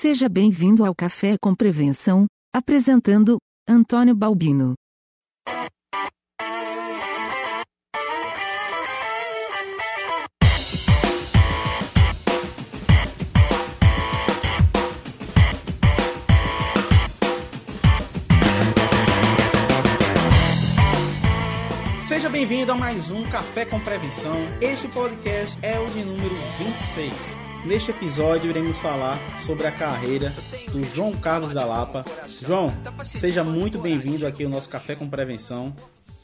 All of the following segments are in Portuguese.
Seja bem-vindo ao Café com Prevenção, apresentando Antônio Balbino. Seja bem-vindo a mais um Café com Prevenção. Este podcast é o de número 26. Neste episódio iremos falar sobre a carreira do João Carlos da Lapa. João, seja muito bem-vindo aqui ao nosso Café com Prevenção.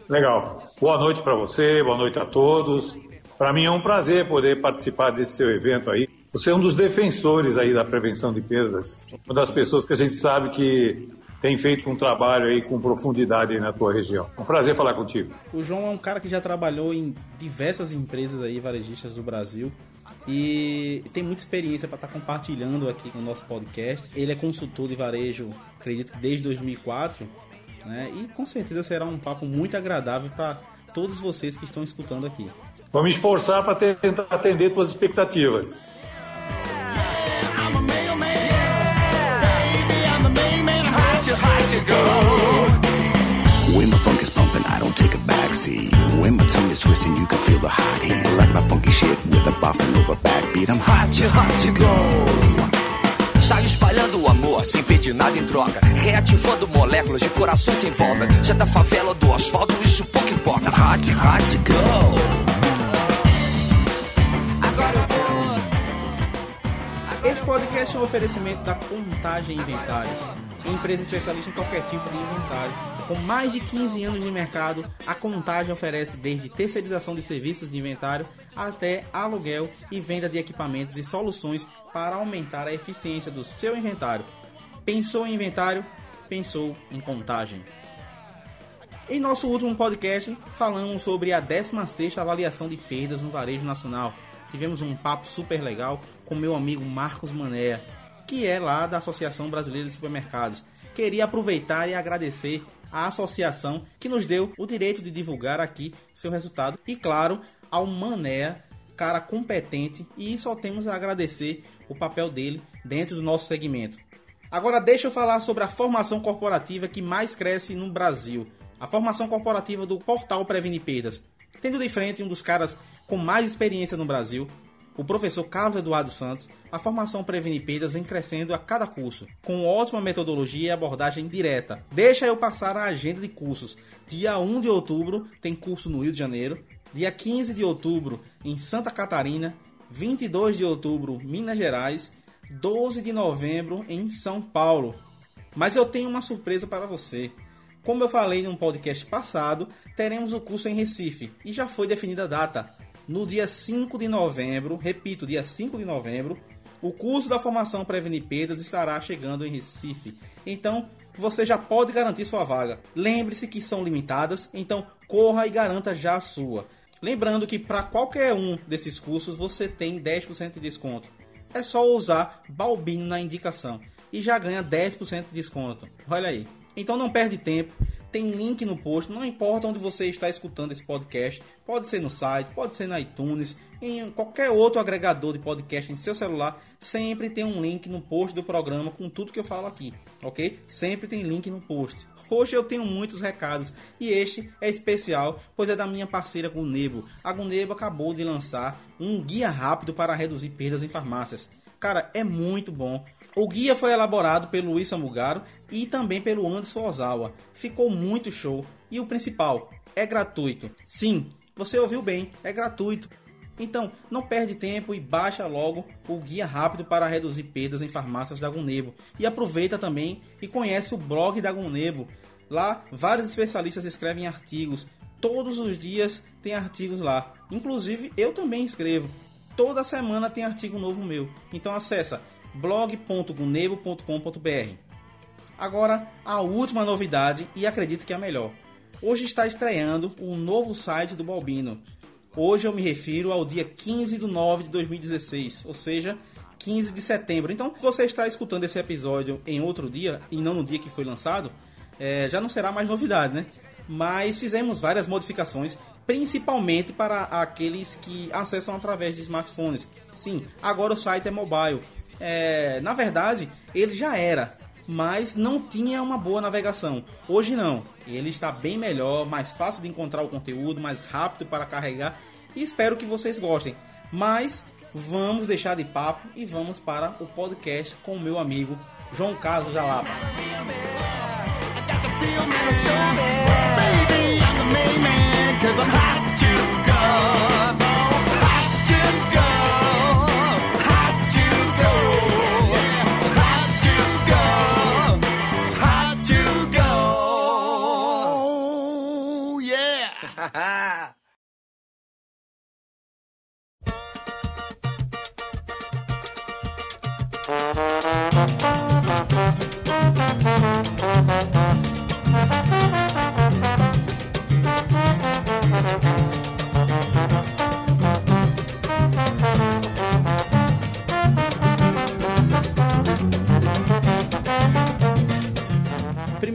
Legal. Boa noite para você, boa noite a todos. Para mim é um prazer poder participar desse seu evento aí. Você é um dos defensores aí da prevenção de perdas. Uma das pessoas que a gente sabe que tem feito um trabalho aí com profundidade aí na tua região. Um prazer falar contigo. O João é um cara que já trabalhou em diversas empresas aí varejistas do Brasil e tem muita experiência para estar tá compartilhando aqui com o nosso podcast. Ele é consultor de varejo, acredito que desde 2004, né? E com certeza será um papo muito agradável para todos vocês que estão escutando aqui. Vou me esforçar para tentar atender tuas expectativas. When my funk is pumping, I don't take a backseat. When my tongue is twisting, you can feel the hot heat. Like my funky shit with a bossa nova backbeat. I'm hot, you hot to go. Sai espalhando o amor sem pedir nada em troca. Reativando moléculas de corações sem volta. Já da favela do asfalto, isso pouco importa. Hot, hot to go. Agora eu vou. Este podcast é um oferecimento da Contagem Inventários, empresa especialista em qualquer tipo de inventário. Com mais de 15 anos de mercado, a Contagem oferece desde terceirização de serviços de inventário até aluguel e venda de equipamentos e soluções para aumentar a eficiência do seu inventário. Pensou em inventário? Pensou em Contagem. Em nosso último podcast, falamos sobre a 16ª avaliação de perdas no varejo nacional. Tivemos um papo super legal com meu amigo Marcos Mané, que é lá da Associação Brasileira de Supermercados. Queria aproveitar e agradecer à associação que nos deu o direito de divulgar aqui seu resultado e, claro, ao Mané, cara competente, e só temos a agradecer o papel dele dentro do nosso segmento. Agora deixa eu falar sobre a formação corporativa que mais cresce no Brasil. A formação corporativa do portal Previne Perdas. Tendo de frente um dos caras com mais experiência no Brasil, o professor Carlos Eduardo Santos, a formação Previne Perdas vem crescendo a cada curso, com ótima metodologia e abordagem direta. Deixa eu passar a agenda de cursos. Dia 1 de outubro tem curso no Rio de Janeiro, dia 15 de outubro em Santa Catarina, 22 de outubro Minas Gerais, 12 de novembro em São Paulo. Mas eu tenho uma surpresa para você. Como eu falei no podcast passado, teremos o curso em Recife e já foi definida a data, no dia 5 de novembro, repito, dia 5 de novembro, o curso da formação Prevenir Perdas estará chegando em Recife. Então, você já pode garantir sua vaga. Lembre-se que são limitadas, então corra e garanta já a sua. Lembrando que para qualquer um desses cursos você tem 10% de desconto. É só usar Balbino na indicação e já ganha 10% de desconto. Olha aí. Então não perde tempo tem link no post, não importa onde você está escutando esse podcast, pode ser no site, pode ser na iTunes, em qualquer outro agregador de podcast em seu celular, sempre tem um link no post do programa com tudo que eu falo aqui, ok? Sempre tem link no post. Hoje eu tenho muitos recados e este é especial, pois é da minha parceira Gunebo. A Gunebo acabou de lançar um guia rápido para reduzir perdas em farmácias. Cara, é muito bom. O guia foi elaborado pelo Luiz Samugaro e também pelo Anderson Ozawa. Ficou muito show. E o principal, é gratuito. Sim, você ouviu bem, é gratuito. Então, não perde tempo e baixa logo o guia rápido para reduzir perdas em farmácias da Gunebo. E aproveita também e conhece o blog da Gunebo. Lá, vários especialistas escrevem artigos. Todos os dias tem artigos lá. Inclusive, eu também escrevo. Toda semana tem artigo novo meu. Então acessa blog.gunebo.com.br. Agora, a última novidade e acredito que é a melhor. Hoje está estreando o um novo site do Balbino. Hoje eu me refiro ao dia 15 de 9 de 2016, ou seja, 15 de setembro. Então, se você está escutando esse episódio em outro dia e não no dia que foi lançado, é, já não será mais novidade, né? Mas fizemos várias modificações, principalmente para aqueles que acessam através de smartphones. Sim, agora o site é mobile é, na verdade, ele já era, mas não tinha uma boa navegação. Hoje não. Ele está bem melhor, mais fácil de encontrar o conteúdo, mais rápido para carregar e espero que vocês gostem. Mas vamos deixar de papo e vamos para o podcast com o meu amigo João Carlos Jalapa.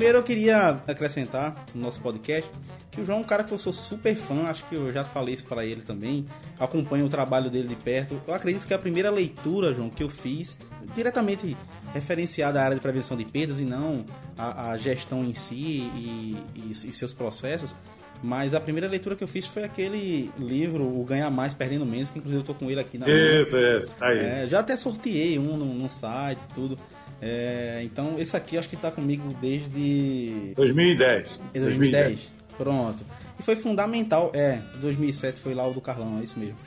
Primeiro eu queria acrescentar no nosso podcast que o João é um cara que eu sou super fã, acho que eu já falei isso para ele também, acompanho o trabalho dele de perto. Eu acredito que a primeira leitura, João, que eu fiz, diretamente referenciada à área de prevenção de perdas e não a, a gestão em si e, e, e, seus processos, mas a primeira leitura que eu fiz foi aquele livro, O Ganhar Mais Perdendo Menos, que inclusive eu tô com ele aqui na Isso, é, tá aí. É, já até sorteei um no, no site tudo. É, então esse aqui acho que está comigo desde 2010. 2010. 2010. Pronto. E foi fundamental, é, 2007 foi lá o do Carlão, é isso mesmo.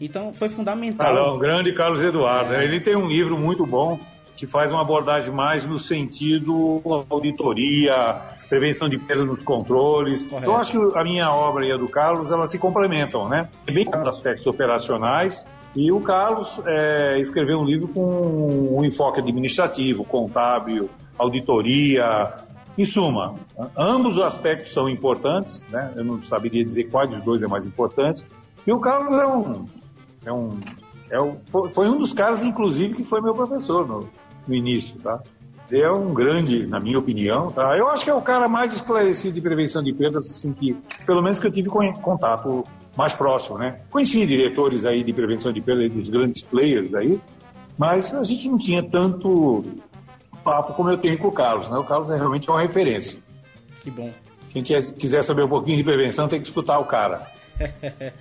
Então foi fundamental. Carlão, grande Carlos Eduardo. É. Ele tem um livro muito bom que faz uma abordagem mais no sentido auditoria, prevenção de perda nos controles. Correto. Então acho que a minha obra e a do Carlos elas se complementam, né? Bem aspectos operacionais e o Carlos é, escreveu um livro com um enfoque administrativo, contábil, auditoria. Em suma, ambos os aspectos são importantes, né? eu não saberia dizer qual dos dois é mais importante. E o Carlos é um. É um, é um foi, um dos caras, inclusive, que foi meu professor no, no início. Tá? Ele é um grande, na minha opinião. Tá? Eu acho que é o cara mais esclarecido de prevenção de perdas, assim, que, pelo menos que eu tive contato mais próximo, né? Conheci diretores aí de prevenção de perda dos grandes players aí, mas a gente não tinha tanto papo como eu tenho com o Carlos, né? O Carlos é realmente uma referência. Que bom. Quem quer, quiser saber um pouquinho de prevenção tem que escutar o cara.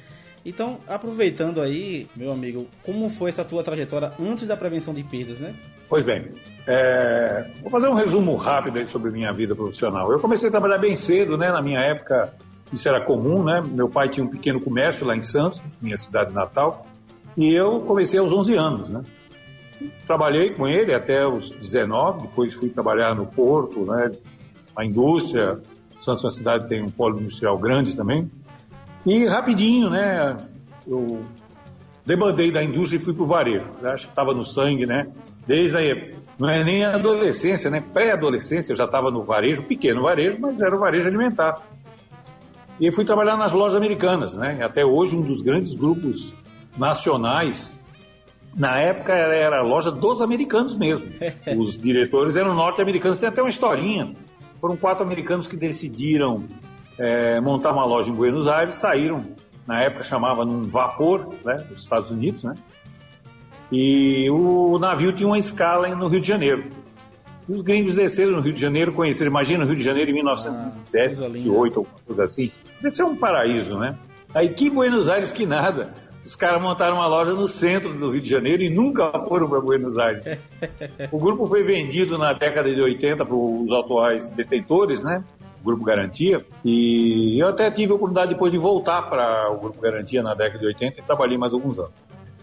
então, aproveitando aí, meu amigo, como foi essa tua trajetória antes da prevenção de perdas, né? Pois bem, é... vou fazer um resumo rápido aí sobre minha vida profissional. Eu comecei a trabalhar bem cedo, né? Na minha época, isso era comum, né? Meu pai tinha um pequeno comércio lá em Santos, minha cidade natal, e eu comecei aos 11 anos, né? Trabalhei com ele até os 19, depois fui trabalhar no porto, né? A indústria, Santos é uma cidade tem um polo industrial grande também. E rapidinho, né? Eu debandei da indústria e fui para o varejo. Eu acho que estava no sangue, né? Desde a não é nem adolescência, né? Pré-adolescência eu já estava no varejo, pequeno varejo, mas era o varejo alimentar. E fui trabalhar nas lojas americanas, né? Até hoje um dos grandes grupos nacionais. Na época era, a loja dos americanos mesmo. Os diretores eram norte-americanos. Tem até uma historinha. Foram quatro americanos que decidiram é, montar uma loja em Buenos Aires, saíram, na época chamava num vapor, né, dos Estados Unidos, né? E o navio tinha uma escala no Rio de Janeiro. E os gringos desceram no Rio de Janeiro, conheceram, imagina o Rio de Janeiro em 1927, ah, 28, alguma coisa assim. Deve ser um paraíso, né? Aí que Buenos Aires que nada. Os caras montaram uma loja no centro do Rio de Janeiro e nunca foram para Buenos Aires. o grupo foi vendido na década de 80 para os atuais detentores, né? O Grupo Garantia. E eu até tive a oportunidade depois de voltar para o Grupo Garantia na década de 80 e trabalhei mais alguns anos.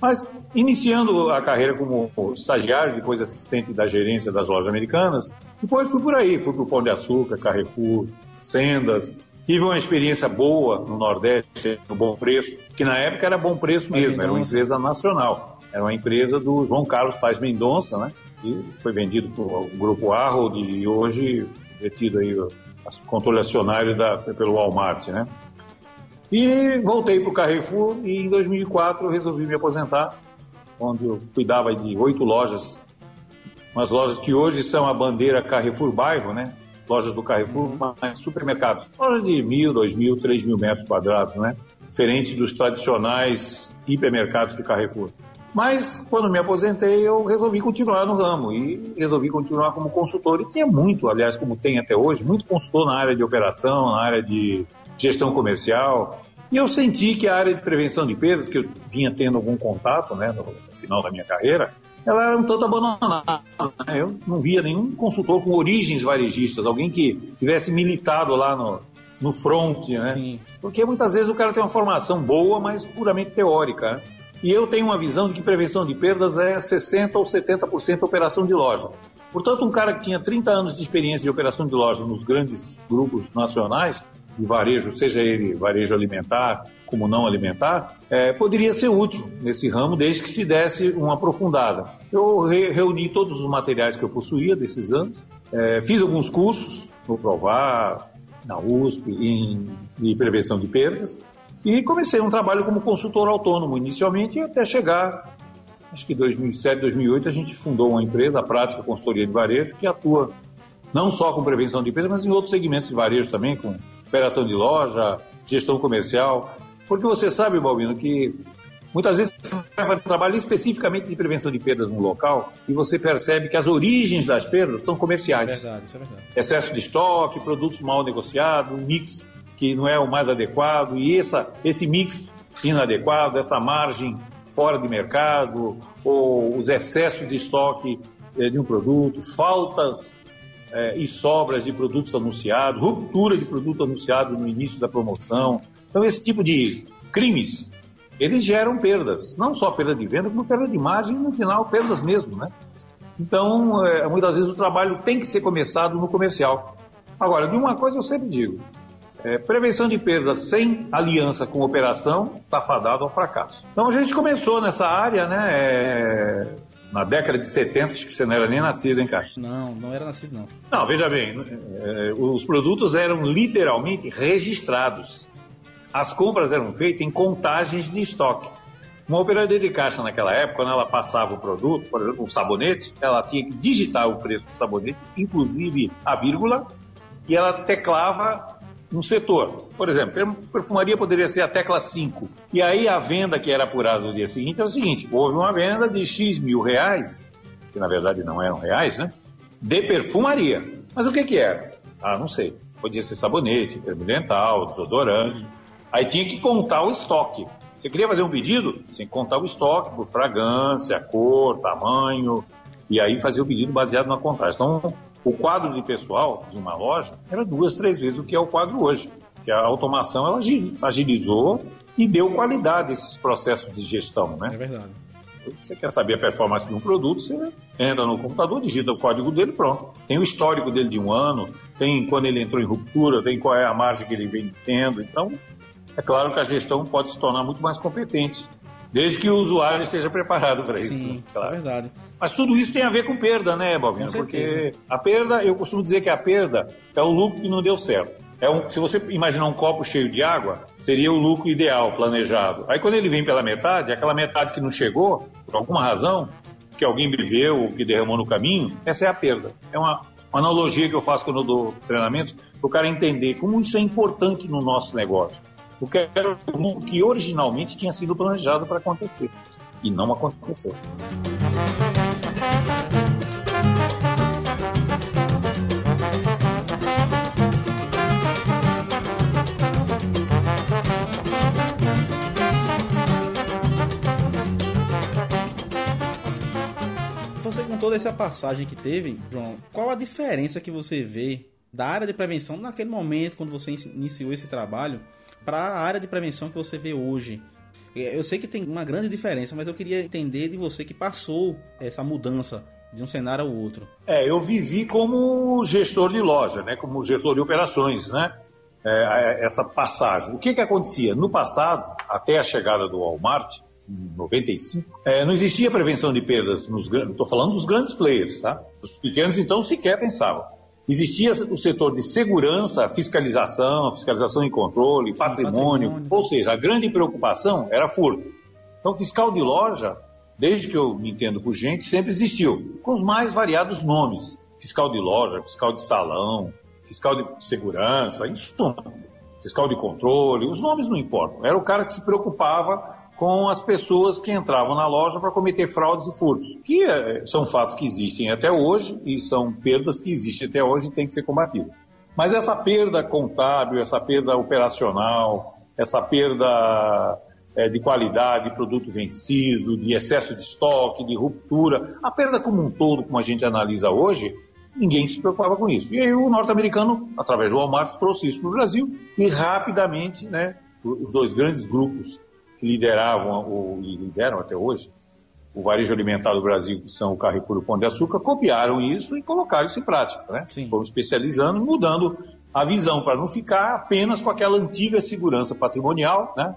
Mas iniciando a carreira como estagiário, depois assistente da gerência das lojas americanas, depois fui por aí, fui para o Pão de Açúcar, Carrefour, Sendas, Tive uma experiência boa no Nordeste, no Bom Preço, que na época era Bom Preço mesmo, era uma empresa nacional. Era uma empresa do João Carlos Paz Mendonça, né? E foi vendido para o Grupo Arrold e hoje detido aí o controle acionário da, pelo Walmart, né? E voltei para o Carrefour e em 2004 resolvi me aposentar, onde eu cuidava de oito lojas, umas lojas que hoje são a bandeira Carrefour Bairro, né? Lojas do Carrefour, mas supermercados. Lojas de mil, dois mil, três mil metros quadrados, né? Diferente dos tradicionais hipermercados do Carrefour. Mas quando me aposentei, eu resolvi continuar no ramo e resolvi continuar como consultor. E tinha muito, aliás, como tem até hoje, muito consultor na área de operação, na área de gestão comercial. E eu senti que a área de prevenção de perdas, que eu vinha tendo algum contato né, no final da minha carreira, ela era um tanto abandonada. Né? Eu não via nenhum consultor com origens varejistas, alguém que tivesse militado lá no, no front, né? Sim. Porque muitas vezes o cara tem uma formação boa, mas puramente teórica. Né? E eu tenho uma visão de que prevenção de perdas é 60% ou 70% operação de loja. Portanto, um cara que tinha 30 anos de experiência de operação de loja nos grandes grupos nacionais, de varejo, seja ele varejo alimentar como não alimentar, é, poderia ser útil nesse ramo desde que se desse uma aprofundada. Eu re reuni todos os materiais que eu possuía desses anos, é, fiz alguns cursos no Provar, na USP, em, em prevenção de perdas, e comecei um trabalho como consultor autônomo inicialmente até chegar, acho que 2007, 2008, a gente fundou uma empresa, a Prática Consultoria de Varejo, que atua não só com prevenção de perdas, mas em outros segmentos de varejo também, com operação de loja, gestão comercial. Porque você sabe, Balbino, que muitas vezes você vai fazer trabalho especificamente de prevenção de perdas no local e você percebe que as origens das perdas são comerciais. É verdade, isso é verdade. Excesso de estoque, produtos mal negociados, mix que não é o mais adequado e essa, esse mix inadequado, essa margem fora de mercado ou os excessos de estoque eh, de um produto, faltas é, e sobras de produtos anunciados, ruptura de produto anunciado no início da promoção. Então, esse tipo de crimes, eles geram perdas. Não só perda de venda, como perda de margem e, no final, perdas mesmo, né? Então, é, muitas vezes o trabalho tem que ser começado no comercial. Agora, de uma coisa eu sempre digo, é, prevenção de perdas sem aliança com operação está fadado ao fracasso. Então a gente começou nessa área, né? É, na década de 70, acho que você não era nem nascido, hein, cara? Não, não era nascido, não. Não, veja bem, é, os produtos eram literalmente registrados. As compras eram feitas em contagens de estoque. Uma operadora de caixa naquela época, quando ela passava o produto, por exemplo, um sabonete, ela tinha que digitar o preço do sabonete, inclusive a vírgula, e ela teclava um setor. Por exemplo, perfumaria poderia ser a tecla 5. E aí a venda que era apurada no dia seguinte é o seguinte: houve uma venda de X mil reais, que na verdade não eram reais, né? De perfumaria. Mas o que que era? Ah, não sei. Podia ser sabonete, termo dental, desodorante. Aí tinha que contar o estoque. Você queria fazer um pedido? Que contar o estoque por fragrância, cor, tamanho. E aí fazer o pedido baseado na contagem. Então, o quadro de pessoal de uma loja era duas, três vezes o que é o quadro hoje. Que a automação ela agilizou e deu qualidade a esses processos de gestão, né? É verdade. Você quer saber a performance de um produto, você entra no computador, digita o código dele, pronto. Tem o histórico dele de um ano, tem quando ele entrou em ruptura, tem qual é a margem que ele vem tendo. Então, é claro que a gestão pode se tornar muito mais competente Desde que o usuário esteja preparado para isso. Sim, claro. é verdade. Mas tudo isso tem a ver com perda, né, Balvino? Porque a perda, eu costumo dizer que a perda é o lucro que não deu certo. É um, se você imaginar um copo cheio de água, seria o lucro ideal, planejado. Aí quando ele vem pela metade, aquela metade que não chegou, por alguma razão, que alguém bebeu ou que derramou no caminho, essa é a perda. É uma, uma analogia que eu faço quando eu dou treinamento, para o cara entender como isso é importante no nosso negócio o que era o que originalmente tinha sido planejado para acontecer. E não aconteceu. Você com toda essa passagem que teve, João, qual a diferença que você vê da área de prevenção naquele momento, quando você iniciou esse trabalho, para a área de prevenção que você vê hoje? Eu sei que tem uma grande diferença, mas eu queria entender de você que passou essa mudança de um cenário ao outro. É, eu vivi como gestor de loja, né, como gestor de operações, né, é, essa passagem. O que que acontecia? No passado, até a chegada do Walmart, em 95, é, não existia prevenção de perdas estou falando dos grandes players, tá? Os pequenos, então, sequer pensavam. Existia o setor de segurança, fiscalização, fiscalização e controle, patrimônio, patrimônio, ou seja, a grande preocupação era furto. Então, fiscal de loja, desde que eu me entendo por gente, sempre existiu, com os mais variados nomes. Fiscal de loja, fiscal de salão, fiscal de segurança, isso tudo. Fiscal de controle, os nomes não importam. Era o cara que se preocupava com as pessoas que entravam na loja para cometer fraudes e furtos, que é, são fatos que existem até hoje e são perdas que existem até hoje e têm que ser combatidas. Mas essa perda contábil, essa perda operacional, essa perda é, de qualidade, de produto vencido, de excesso de estoque, de ruptura, a perda como um todo, como a gente analisa hoje, ninguém se preocupava com isso. E aí o norte-americano, através do Walmart, trouxe isso para o Brasil e rapidamente, né, os dois grandes grupos que lideravam, ou lideram até hoje, o varejo alimentar do Brasil, que são o Carrefour e o Pão de Açúcar, copiaram isso e colocaram isso em prática. Né? Sim. Foram especializando, mudando a visão para não ficar apenas com aquela antiga segurança patrimonial, né?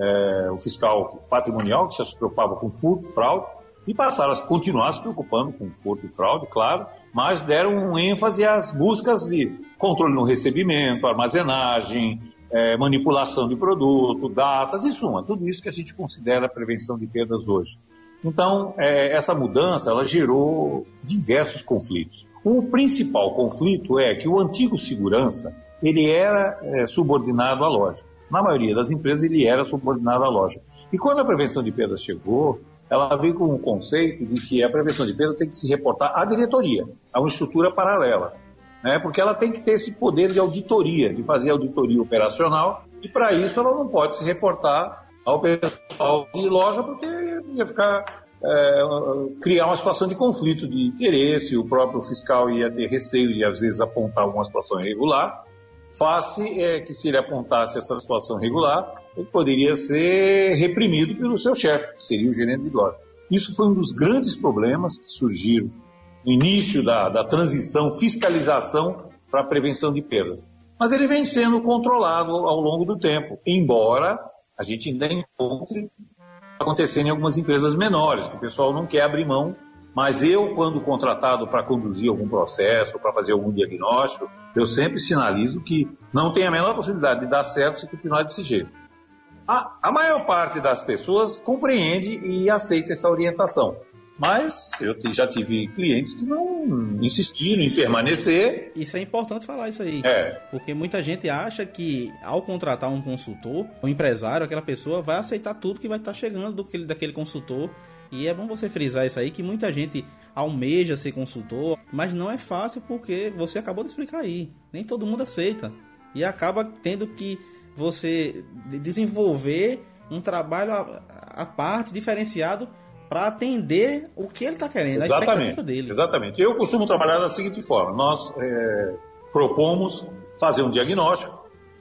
É, o fiscal patrimonial que se preocupava com furto, fraude, e passaram a continuar se preocupando com furto e fraude, claro, mas deram um ênfase às buscas de controle no recebimento, armazenagem, é, manipulação de produto, datas, em suma, tudo isso que a gente considera prevenção de perdas hoje. Então, é, essa mudança, ela gerou diversos conflitos. O principal conflito é que o antigo segurança, ele era é, subordinado à loja. Na maioria das empresas, ele era subordinado à loja. E quando a prevenção de perdas chegou, ela veio com o conceito de que a prevenção de perdas tem que se reportar à diretoria, a uma estrutura paralela né? porque ela tem que ter esse poder de auditoria, de fazer auditoria operacional, e para isso ela não pode se reportar ao pessoal de loja, porque ia ficar é, criar uma situação de conflito de interesse, o próprio fiscal ia ter receio de às vezes apontar alguma situação irregular, face é, que se ele apontasse essa situação irregular, ele poderia ser reprimido pelo seu chefe, que seria o gerente de loja. Isso foi um dos grandes problemas que surgiram no início da, da transição, fiscalização para prevenção de perdas. Mas ele vem sendo controlado ao longo do tempo, embora a gente ainda encontre acontecendo em algumas empresas menores, que o pessoal não quer abrir mão, mas eu, quando contratado para conduzir algum processo, para fazer algum diagnóstico, eu sempre sinalizo que não tem a menor possibilidade de dar certo se continuar desse jeito. A, a maior parte das pessoas compreende e aceita essa orientação. Mas eu já tive clientes que não insistiram em permanecer. Isso é importante falar isso aí. É. Porque muita gente acha que ao contratar um consultor, o um empresário, aquela pessoa vai aceitar tudo que vai estar chegando do, daquele consultor. E é bom você frisar isso aí, que muita gente almeja ser consultor, mas não é fácil porque você acabou de explicar aí. Nem todo mundo aceita. E acaba tendo que você desenvolver um trabalho à parte, diferenciado, para atender o que ele está querendo, exatamente, a expectativa dele. Exatamente. Eu costumo trabalhar da seguinte forma: nós é, propomos fazer um diagnóstico,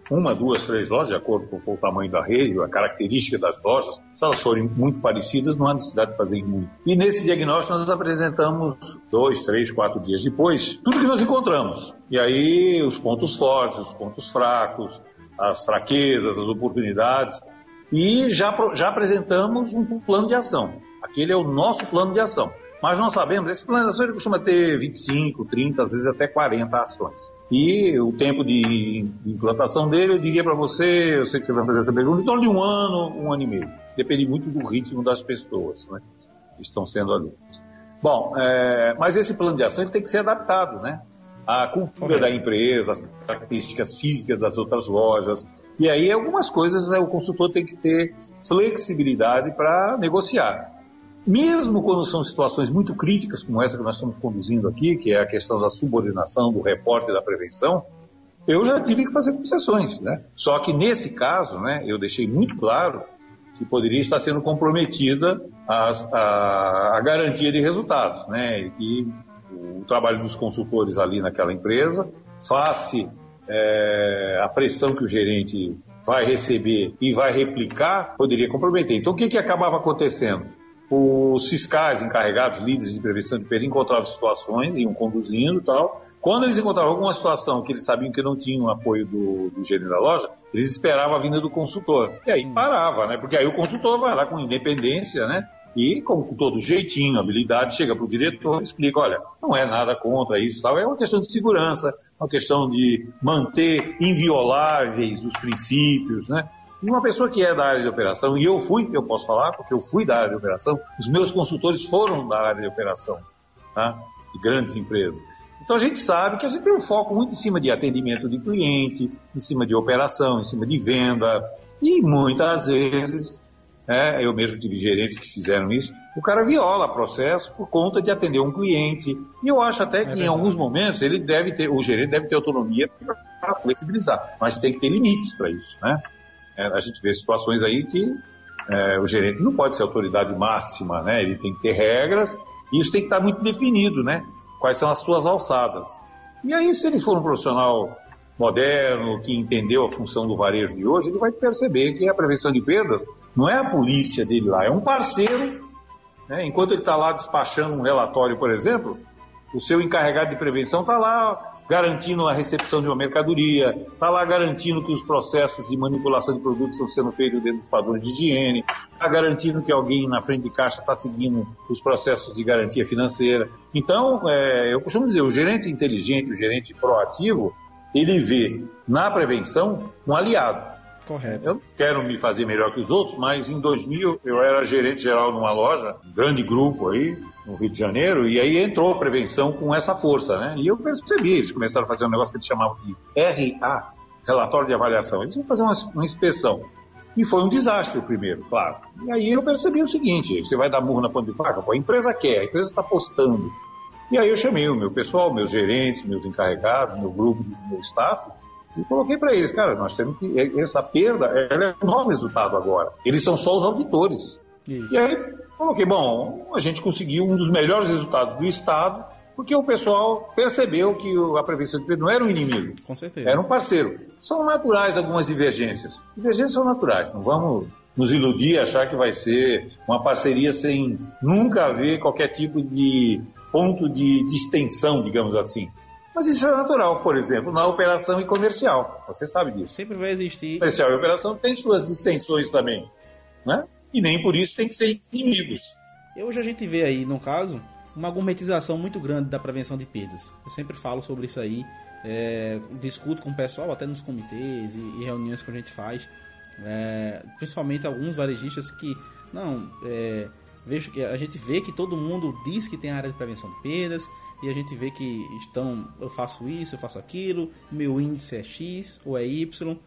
uma, duas, três lojas, de acordo com o tamanho da rede, a característica das lojas. Se elas forem muito parecidas, não há necessidade de fazer muito. E nesse diagnóstico nós apresentamos dois, três, quatro dias depois tudo que nós encontramos. E aí os pontos fortes, os pontos fracos, as fraquezas, as oportunidades. E já, já apresentamos um plano de ação. Aquele é o nosso plano de ação. Mas nós sabemos, esse plano de ação ele costuma ter 25, 30, às vezes até 40 ações. E o tempo de implantação dele, eu diria para você, eu sei que você vai fazer essa pergunta, em torno de um ano, um ano e meio. Depende muito do ritmo das pessoas né, que estão sendo ali. Bom, é, mas esse plano de ação ele tem que ser adaptado, né? A cultura da empresa, as características físicas das outras lojas. E aí algumas coisas né, o consultor tem que ter flexibilidade para negociar mesmo quando são situações muito críticas, como essa que nós estamos conduzindo aqui, que é a questão da subordinação, do repórter da prevenção, eu já tive que fazer concessões, né? Só que nesse caso, né, eu deixei muito claro que poderia estar sendo comprometida a, a, a garantia de resultados, né? E o trabalho dos consultores ali naquela empresa, face é, a pressão que o gerente vai receber e vai replicar, poderia comprometer. Então, o que, que acabava acontecendo? Os fiscais encarregados, líderes de prevenção de perda, encontravam situações, iam conduzindo e tal. Quando eles encontravam alguma situação que eles sabiam que não tinham apoio do, do da loja, eles esperavam a vinda do consultor. E aí parava, né? Porque aí o consultor vai lá com independência, né? E com, com todo jeitinho, habilidade, chega para o diretor e explica, olha, não é nada contra isso, tal. é uma questão de segurança, uma questão de manter invioláveis os princípios, né? E uma pessoa que é da área de operação, e eu fui, eu posso falar, porque eu fui da área de operação, os meus consultores foram da área de operação, tá? de grandes empresas. Então a gente sabe que a gente tem um foco muito em cima de atendimento de cliente, em cima de operação, em cima de venda, e muitas vezes é, eu mesmo tive gerentes que fizeram isso, o cara viola processo por conta de atender um cliente. E eu acho até é que é em alguns momentos ele deve ter, o gerente deve ter autonomia para flexibilizar, mas tem que ter limites para isso, né? É, a gente vê situações aí que é, o gerente não pode ser autoridade máxima, né? Ele tem que ter regras e isso tem que estar muito definido, né? Quais são as suas alçadas. E aí, se ele for um profissional moderno, que entendeu a função do varejo de hoje, ele vai perceber que a prevenção de perdas não é a polícia dele lá, é um parceiro. Né? Enquanto ele está lá despachando um relatório, por exemplo, o seu encarregado de prevenção está lá garantindo a recepção de uma mercadoria, está lá garantindo que os processos de manipulação de produtos estão sendo feitos dentro dos padrões de higiene, está garantindo que alguém na frente de caixa está seguindo os processos de garantia financeira. Então, é, eu costumo dizer, o gerente inteligente, o gerente proativo, ele vê na prevenção um aliado. Correto. Eu quero me fazer melhor que os outros, mas em 2000 eu era gerente geral numa loja, um grande grupo aí, no Rio de Janeiro, e aí entrou a prevenção com essa força, né? E eu percebi, eles começaram a fazer um negócio que eles chamavam de RA, Relatório de Avaliação. Eles iam fazer uma, uma inspeção. E foi um desastre o primeiro, claro. E aí eu percebi o seguinte, você vai dar murro na ponta de faca? Pô, a empresa quer, a empresa está postando. E aí eu chamei o meu pessoal, meus gerentes, meus encarregados, meu grupo, meu staff, e coloquei para eles, cara, nós temos que. Essa perda ela é o nosso resultado agora. Eles são só os auditores. Isso. E aí coloquei, bom, a gente conseguiu um dos melhores resultados do Estado, porque o pessoal percebeu que a prevenção de perda não era um inimigo. Com certeza. Era um parceiro. São naturais algumas divergências. Divergências são naturais, não vamos nos iludir, achar que vai ser uma parceria sem nunca haver qualquer tipo de ponto de distensão, digamos assim. Mas isso é natural, por exemplo, na operação e comercial. Você sabe disso. Sempre vai existir. Comercial e operação tem suas distensões também. Né? E nem por isso tem que ser inimigos. Hoje a gente vê aí, no caso, uma gourmetização muito grande da prevenção de perdas. Eu sempre falo sobre isso aí, é, discuto com o pessoal, até nos comitês e, e reuniões que a gente faz. É, principalmente alguns varejistas que, não, é, vejo que a gente vê que todo mundo diz que tem área de prevenção de perdas e a gente vê que estão eu faço isso, eu faço aquilo, meu índice é X ou é Y.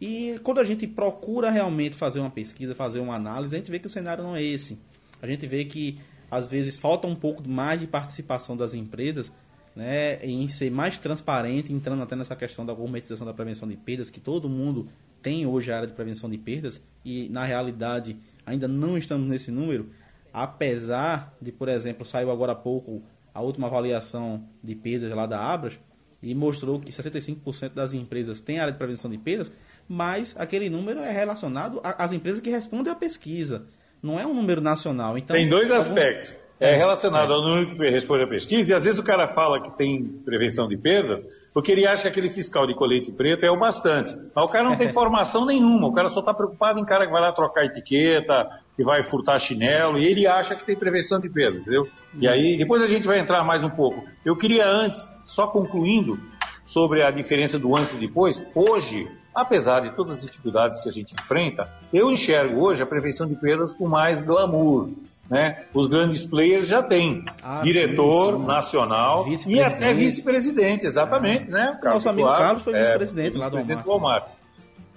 E quando a gente procura realmente fazer uma pesquisa, fazer uma análise, a gente vê que o cenário não é esse. A gente vê que às vezes falta um pouco mais de participação das empresas, né, em ser mais transparente, entrando até nessa questão da gourmetização da prevenção de perdas, que todo mundo tem hoje a área de prevenção de perdas e na realidade ainda não estamos nesse número apesar de, por exemplo, saiu agora há pouco a última avaliação de perdas lá da Abras e mostrou que 65% das empresas têm área de prevenção de perdas, mas aquele número é relacionado às empresas que respondem à pesquisa, não é um número nacional. Então, Tem dois alguns... aspectos. É, é relacionado é. ao número que responde à pesquisa, e às vezes o cara fala que tem prevenção de perdas, porque ele acha que aquele fiscal de colete preto é o bastante. Mas o cara não tem formação nenhuma, o cara só está preocupado em cara que vai lá trocar etiqueta, que vai furtar chinelo, e ele acha que tem prevenção de perdas, entendeu? E aí, depois a gente vai entrar mais um pouco. Eu queria antes, só concluindo, sobre a diferença do antes e depois, hoje, apesar de todas as dificuldades que a gente enfrenta, eu enxergo hoje a prevenção de perdas com mais glamour né? Os grandes players já têm ah, diretor sim, sim. nacional e até vice-presidente, exatamente, né? O Nosso amigo Carlos foi vice-presidente é, lá do Walmart. do Walmart.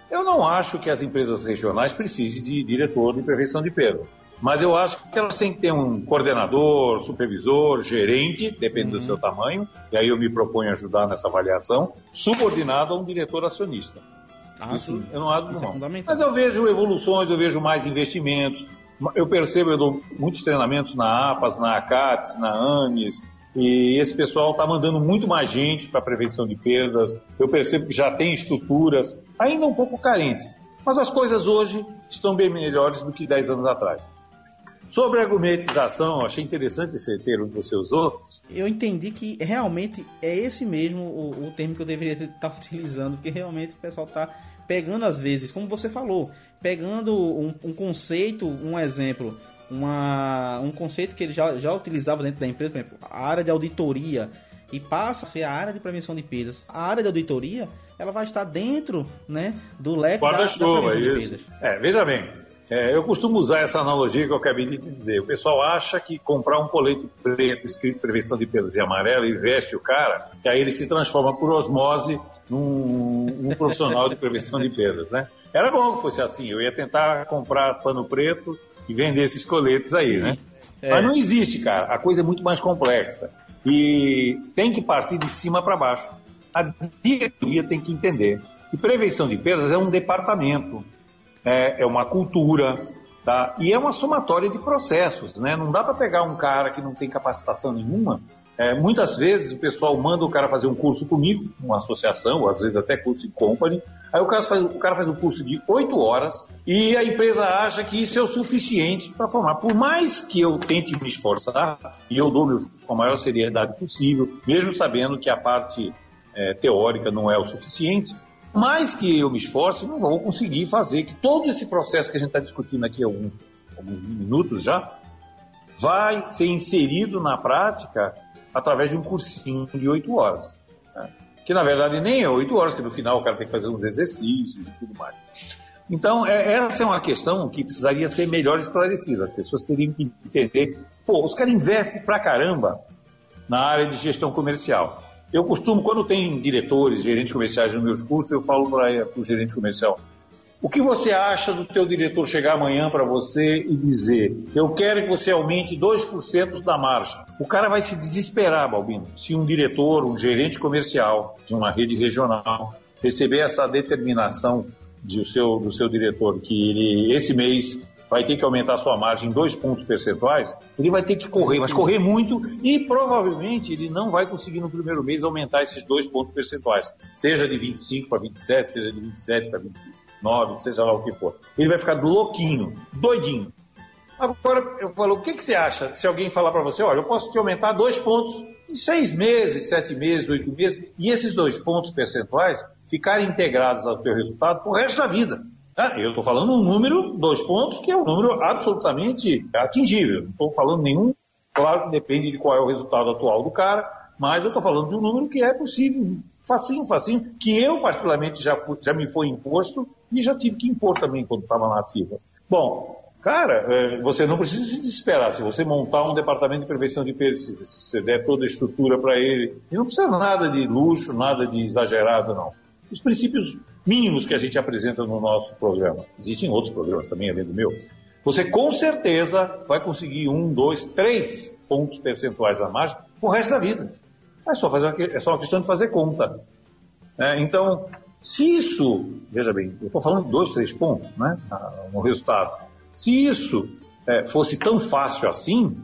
Eu não acho que as empresas regionais precisem de diretor de prevenção de perdas. Mas eu acho que elas têm que ter um coordenador, supervisor, gerente, depende uhum. do seu tamanho, e aí eu me proponho ajudar nessa avaliação, subordinado a um diretor acionista. Ah, Isso sim. eu não acho Isso não. É Mas eu vejo evoluções, eu vejo mais investimentos, eu percebo, eu dou muitos treinamentos na APAS, na ACATS, na ANES, e esse pessoal está mandando muito mais gente para prevenção de perdas. Eu percebo que já tem estruturas, ainda um pouco carentes, mas as coisas hoje estão bem melhores do que 10 anos atrás. Sobre a argumentização, achei interessante esse termo que você usou. Eu entendi que realmente é esse mesmo o, o termo que eu deveria estar utilizando, porque realmente o pessoal está pegando às vezes, como você falou, pegando um, um conceito, um exemplo, uma, um conceito que ele já, já utilizava dentro da empresa, por exemplo, a área de auditoria, e passa a ser a área de prevenção de perdas. A área de auditoria, ela vai estar dentro né, do leque da, da prevenção de perdas. É, veja bem, é, eu costumo usar essa analogia que eu acabei de dizer. O pessoal acha que comprar um colete preto escrito prevenção de perdas e amarelo e veste o cara, que aí ele se transforma por osmose num, num profissional de prevenção de perdas, né? Era bom que fosse assim. Eu ia tentar comprar pano preto e vender esses coletes aí, né? É. Mas não existe, cara. A coisa é muito mais complexa. E tem que partir de cima para baixo. A diretoria tem que entender que prevenção de perdas é um departamento, é, é uma cultura, tá? E é uma somatória de processos, né? Não dá para pegar um cara que não tem capacitação nenhuma é, muitas vezes o pessoal manda o cara fazer um curso comigo, uma associação, ou às vezes até curso em company. Aí o cara faz, o cara faz um curso de 8 horas e a empresa acha que isso é o suficiente para formar. Por mais que eu tente me esforçar, e eu dou meus cursos com a maior seriedade possível, mesmo sabendo que a parte é, teórica não é o suficiente, mais que eu me esforce, não vou conseguir fazer que todo esse processo que a gente está discutindo aqui há alguns, alguns minutos já, vai ser inserido na prática através de um cursinho de oito horas. Né? Que na verdade nem é oito horas, que no final o cara tem que fazer uns exercícios e tudo mais. Então, é, essa é uma questão que precisaria ser melhor esclarecida. As pessoas teriam que entender. Pô, os caras investem pra caramba na área de gestão comercial. Eu costumo, quando tem diretores, gerentes comerciais nos meus cursos, eu falo para o gerente comercial: o que você acha do teu diretor chegar amanhã para você e dizer eu quero que você aumente 2% da margem? O cara vai se desesperar, Balbino. Se um diretor, um gerente comercial de uma rede regional receber essa determinação do seu, do seu diretor que ele, esse mês vai ter que aumentar sua margem em dois pontos percentuais, ele vai ter que correr, mas correr muito e provavelmente ele não vai conseguir no primeiro mês aumentar esses dois pontos percentuais, seja de 25 para 27, seja de 27 para 25. 9, seja lá o que for. Ele vai ficar louquinho, doidinho. Agora, eu falo, o que, que você acha se alguém falar para você, olha, eu posso te aumentar dois pontos em seis meses, sete meses, oito meses, e esses dois pontos percentuais ficarem integrados ao teu resultado pro resto da vida. Ah, eu estou falando um número, dois pontos, que é um número absolutamente atingível. Não estou falando nenhum, claro que depende de qual é o resultado atual do cara, mas eu estou falando de um número que é possível, facinho, facinho, que eu particularmente já, fui, já me foi imposto e já tive que impor também quando estava na ativa. Bom, cara, é, você não precisa se desesperar. Se você montar um departamento de prevenção de perdas, você der toda a estrutura para ele, e não precisa nada de luxo, nada de exagerado, não. Os princípios mínimos que a gente apresenta no nosso programa. Existem outros programas também, além do meu. Você com certeza vai conseguir um, dois, três pontos percentuais a mais o resto da vida. É só, fazer uma, é só uma questão de fazer conta. É, então, se isso, veja bem, eu estou falando dois, três pontos, né, no resultado. Se isso é, fosse tão fácil assim,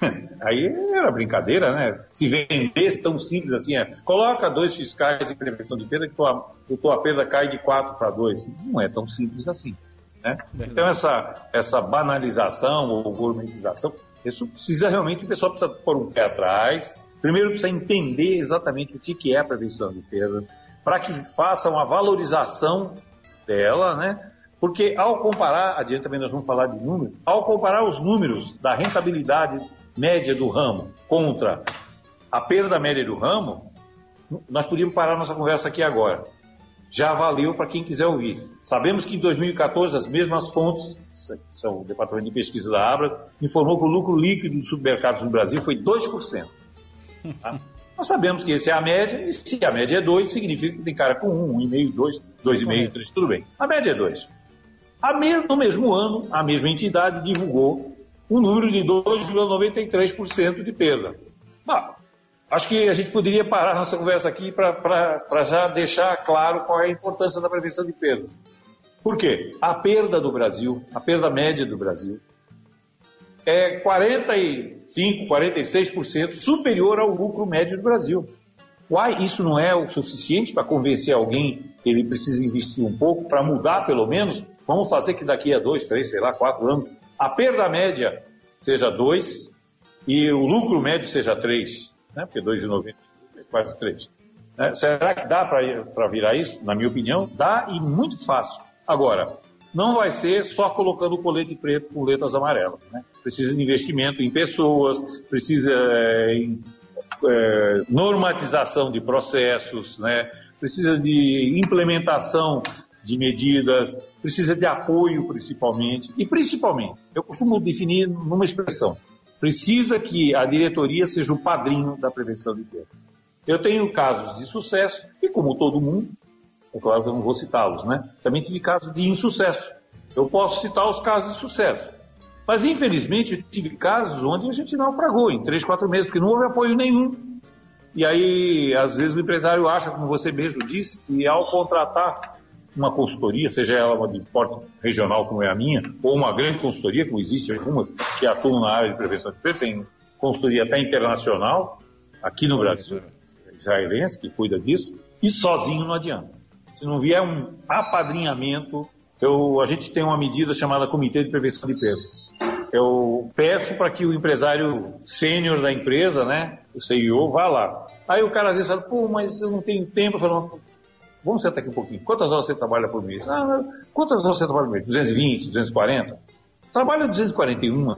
aí era brincadeira, né? Se vendesse tão simples assim, é, coloca dois fiscais de prevenção de perda que tua, tua perda cai de 4 para 2. Não é tão simples assim. Né? Então essa, essa banalização ou gourmetização, isso precisa realmente, o pessoal precisa pôr um pé atrás, primeiro precisa entender exatamente o que, que é a prevenção de perdas, para que faça uma valorização dela, né? Porque ao comparar, adiante também nós vamos falar de números, ao comparar os números da rentabilidade média do ramo contra a perda média do ramo, nós podíamos parar nossa conversa aqui agora. Já valeu para quem quiser ouvir. Sabemos que em 2014 as mesmas fontes, são o Departamento de Pesquisa da Abra, informou que o lucro líquido dos supermercados no Brasil foi 2%. Tá? Nós sabemos que essa é a média, e se a média é 2, significa que tem cara com 1, 1,5, 2, 2,5, 3, tudo bem. A média é 2. No mesmo ano, a mesma entidade divulgou um número de 2,93% de perda. Bah, acho que a gente poderia parar nossa conversa aqui para já deixar claro qual é a importância da prevenção de perdas. Por quê? A perda do Brasil, a perda média do Brasil, é 45, 46% superior ao lucro médio do Brasil. Uai, isso não é o suficiente para convencer alguém que ele precisa investir um pouco para mudar pelo menos? Vamos fazer que daqui a dois, três, sei lá, quatro anos, a perda média seja 2 e o lucro médio seja 3, né? porque 2,90 é quase 3. Né? Será que dá para virar isso? Na minha opinião, dá e muito fácil. Agora, não vai ser só colocando o colete preto com letras amarelas. Né? Precisa de investimento em pessoas, precisa é, em é, normatização de processos, né? precisa de implementação de medidas, precisa de apoio principalmente, e principalmente, eu costumo definir numa expressão, precisa que a diretoria seja o padrinho da prevenção de perda. Eu tenho casos de sucesso, e como todo mundo, é claro que eu não vou citá-los, né? Também tive casos de insucesso. Eu posso citar os casos de sucesso. Mas, infelizmente, eu tive casos onde a gente naufragou em três, quatro meses, porque não houve apoio nenhum. E aí, às vezes, o empresário acha, como você mesmo disse, que ao contratar uma consultoria, seja ela de porte regional como é a minha, ou uma grande consultoria, como existe algumas que atuam na área de prevenção de perda, tem consultoria até internacional, aqui no Brasil, israelense, que cuida disso, e sozinho não adianta. Se não vier um apadrinhamento, eu, a gente tem uma medida chamada Comitê de Prevenção de Perdas. Eu peço para que o empresário sênior da empresa, né, o CEO, vá lá. Aí o cara às vezes fala, pô, mas eu não tenho tempo. Eu falo, vamos sentar aqui um pouquinho. Quantas horas você trabalha por mês? Ah, quantas horas você trabalha por mês? 220, 240? Trabalha 241.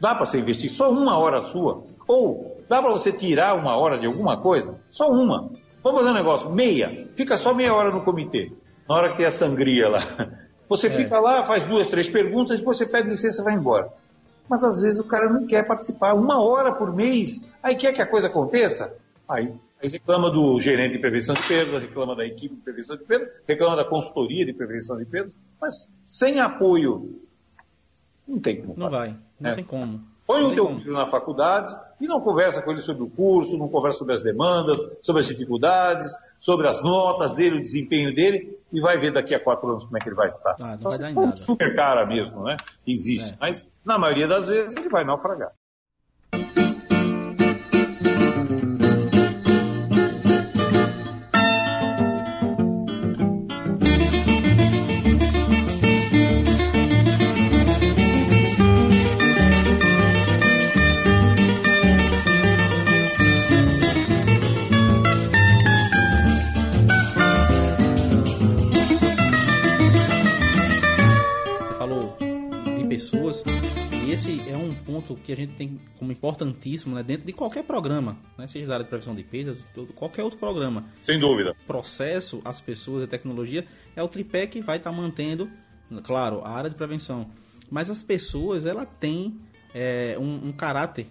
Dá para você investir só uma hora sua? Ou dá para você tirar uma hora de alguma coisa? Só uma. Vamos fazer um negócio, meia. Fica só meia hora no comitê. Na hora que tem a sangria lá. Você é. fica lá, faz duas, três perguntas, depois você pede licença e vai embora. Mas às vezes o cara não quer participar. Uma hora por mês, aí quer que a coisa aconteça? Aí Aí reclama do gerente de prevenção de perdas, reclama da equipe de prevenção de perdas, reclama da consultoria de prevenção de perdas, mas sem apoio não tem como. Não vai, não é. tem como. Põe o teu filho na faculdade e não conversa com ele sobre o curso, não conversa sobre as demandas, sobre as dificuldades, sobre as notas dele, o desempenho dele, e vai ver daqui a quatro anos como é que ele vai estar. Ah, não vai dar em nada. super cara mesmo, né? Existe. É. Mas, na maioria das vezes, ele vai naufragar. Importantíssimo né, dentro de qualquer programa, né, seja da área de prevenção de perdas, qualquer outro programa. Sem dúvida. Processo, as pessoas a tecnologia é o tripé que vai estar tá mantendo, claro, a área de prevenção. Mas as pessoas, ela tem é, um, um, caráter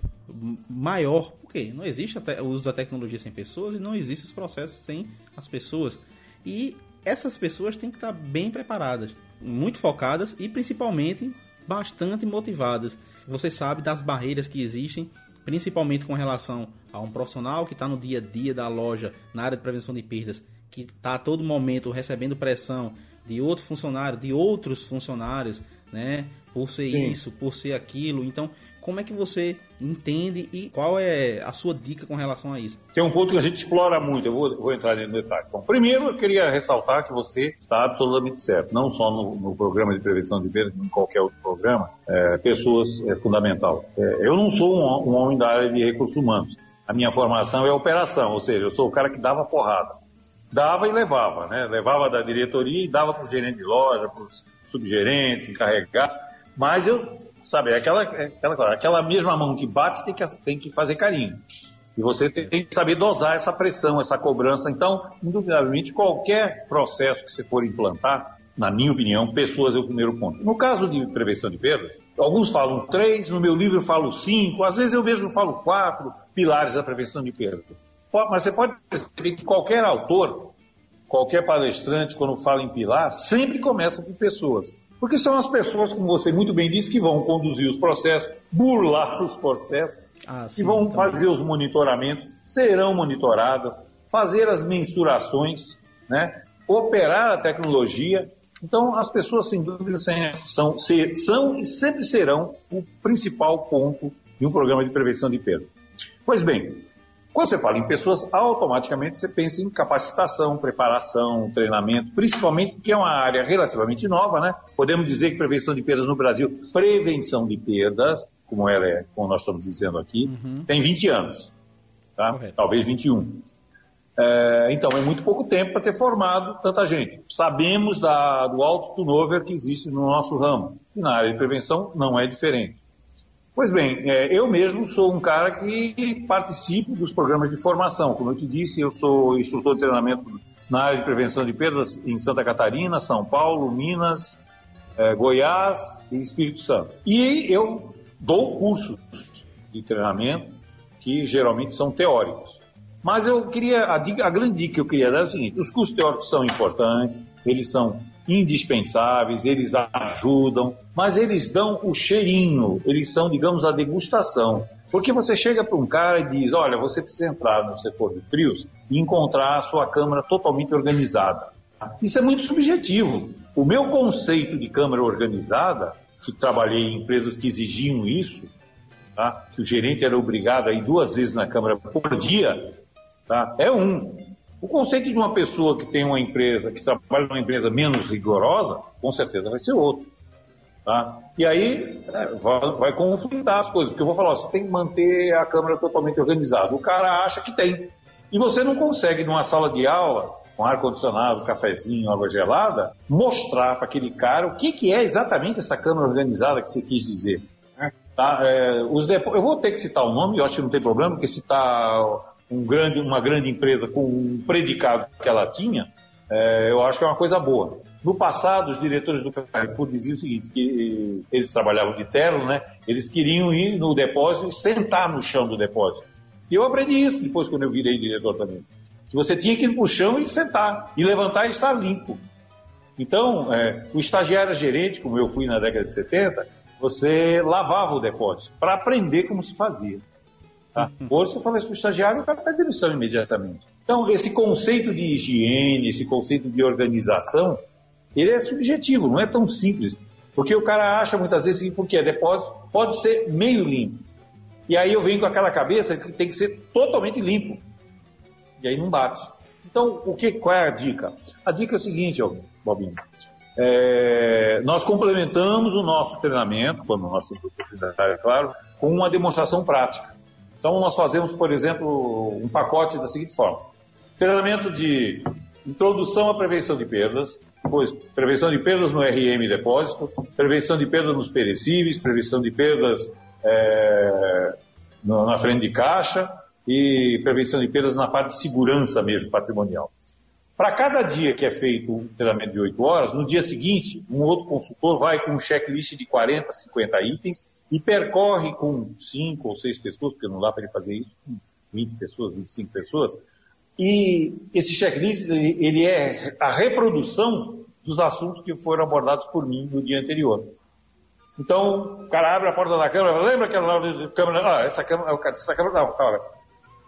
maior. Por quê? Não existe o uso da tecnologia sem pessoas e não existe os processos sem as pessoas. E essas pessoas têm que estar bem preparadas, muito focadas e principalmente bastante motivadas. Você sabe das barreiras que existem, principalmente com relação a um profissional que está no dia a dia da loja, na área de prevenção de perdas, que está a todo momento recebendo pressão de outro funcionário, de outros funcionários, né? Por ser Sim. isso, por ser aquilo. Então, como é que você entende e qual é a sua dica com relação a isso? Tem um ponto que a gente explora muito, eu vou, vou entrar no detalhe. Bom, primeiro eu queria ressaltar que você está absolutamente certo, não só no, no programa de prevenção de perdas, em qualquer outro programa, é, pessoas é fundamental. É, eu não sou um, um homem da área de recursos humanos, a minha formação é operação, ou seja, eu sou o cara que dava porrada. Dava e levava, né? Levava da diretoria e dava para o gerente de loja, para os subgerentes, encarregados, mas eu Sabe, é aquela, é aquela, aquela mesma mão que bate tem que, tem que fazer carinho. E você tem, tem que saber dosar essa pressão, essa cobrança. Então, indubitavelmente, qualquer processo que você for implantar, na minha opinião, pessoas é o primeiro ponto. No caso de prevenção de perdas, alguns falam três, no meu livro eu falo cinco, às vezes eu mesmo falo quatro pilares da prevenção de perdas. Mas você pode perceber que qualquer autor, qualquer palestrante, quando fala em pilar, sempre começa com pessoas. Porque são as pessoas, como você muito bem disse, que vão conduzir os processos, burlar os processos, ah, sim, que vão também. fazer os monitoramentos, serão monitoradas, fazer as mensurações, né? operar a tecnologia. Então, as pessoas, sem dúvida, são, são e sempre serão o principal ponto de um programa de prevenção de perdas. Pois bem, quando você fala em pessoas, automaticamente você pensa em capacitação, preparação, treinamento, principalmente porque é uma área relativamente nova, né? Podemos dizer que prevenção de perdas no Brasil, prevenção de perdas, como ela é, como nós estamos dizendo aqui, uhum. tem 20 anos, tá? Talvez 21. É, então, é muito pouco tempo para ter formado tanta gente. Sabemos da, do alto turnover que existe no nosso ramo. E na área de prevenção não é diferente. Pois bem, é, eu mesmo sou um cara que participo dos programas de formação. Como eu te disse, eu sou instrutor de treinamento na área de prevenção de perdas em Santa Catarina, São Paulo, Minas, é, Goiás e Espírito Santo. E eu dou cursos de treinamento que geralmente são teóricos. Mas eu queria, a, dica, a grande dica que eu queria dar é o seguinte: os cursos teóricos são importantes, eles são indispensáveis, eles ajudam, mas eles dão o cheirinho, eles são, digamos, a degustação. Porque você chega para um cara e diz: olha, você precisa entrar no setor de frios e encontrar a sua câmara totalmente organizada. Isso é muito subjetivo. O meu conceito de câmara organizada, que trabalhei em empresas que exigiam isso, tá? que o gerente era obrigado a ir duas vezes na câmara por dia, tá? é um. O conceito de uma pessoa que tem uma empresa, que trabalha numa empresa menos rigorosa, com certeza vai ser outro. Tá? E aí é, vai, vai, conflitar as coisas, porque eu vou falar, ó, você tem que manter a câmara totalmente organizada. O cara acha que tem. E você não consegue, numa sala de aula, com ar-condicionado, cafezinho, água gelada, mostrar para aquele cara o que, que é exatamente essa câmara organizada que você quis dizer. Tá? É, os depo... Eu vou ter que citar o nome, eu acho que não tem problema, porque citar um grande, uma grande empresa com um predicado que ela tinha, é, eu acho que é uma coisa boa. No passado, os diretores do Carrefour diziam o seguinte, que eles trabalhavam de terno, né? Eles queriam ir no depósito e sentar no chão do depósito. E eu aprendi isso depois quando eu virei diretor também que você tinha que ir para o chão e sentar, e levantar e estar limpo. Então, é, o estagiário gerente, como eu fui na década de 70, você lavava o depósito para aprender como se fazia. Tá? Uhum. Hoje você fala isso para o estagiário, o cara pede demissão imediatamente. Então, esse conceito de higiene, esse conceito de organização, ele é subjetivo, não é tão simples. Porque o cara acha muitas vezes que porque é depósito pode ser meio limpo. E aí eu venho com aquela cabeça que tem que ser totalmente limpo. E aí não bate. Então, o que, qual é a dica? A dica é o seguinte, Bobinho. É, nós complementamos o nosso treinamento, quando nós temos oportunidade, é claro, com uma demonstração prática. Então, nós fazemos, por exemplo, um pacote da seguinte forma: treinamento de introdução à prevenção de perdas, depois prevenção de perdas no RM depósito, prevenção de perdas nos perecíveis, prevenção de perdas é, na frente de caixa, e prevenção de perdas na parte de segurança mesmo patrimonial. Para cada dia que é feito um treinamento de 8 horas, no dia seguinte, um outro consultor vai com um checklist de 40, 50 itens e percorre com 5 ou 6 pessoas, porque não dá para ele fazer isso com 20 pessoas, 25 pessoas, e esse checklist ele é a reprodução dos assuntos que foram abordados por mim no dia anterior. Então, o cara abre a porta da câmera, lembra aquela câmera? Ah, essa câmera, essa câmera não, calma